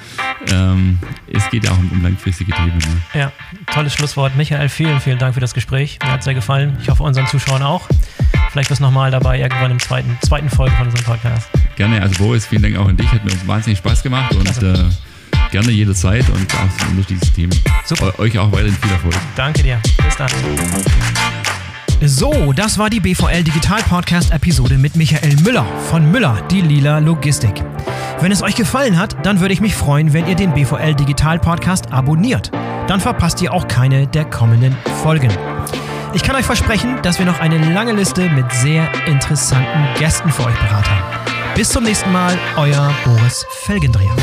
ähm, es geht auch um, um langfristige Themen. Ne?
Ja, tolles Schlusswort. Michael, vielen, vielen Dank für das Gespräch. Mir hat es sehr gefallen. Ich hoffe, unseren Zuschauern auch. Vielleicht bist du nochmal dabei, irgendwann im zweiten, zweiten Folge von unserem Podcast.
Gerne, also Boris, vielen Dank auch an dich. Hat mir wahnsinnig Spaß gemacht und äh, gerne jederzeit und auch unter dieses Team. Super. Euch auch weiterhin viel Erfolg.
Danke dir. Bis dann. So, das war die BVL Digital Podcast Episode mit Michael Müller von Müller, die Lila Logistik. Wenn es euch gefallen hat, dann würde ich mich freuen, wenn ihr den BVL Digital Podcast abonniert. Dann verpasst ihr auch keine der kommenden Folgen. Ich kann euch versprechen, dass wir noch eine lange Liste mit sehr interessanten Gästen für euch beraten haben. Bis zum nächsten Mal, euer Boris Felgendreher.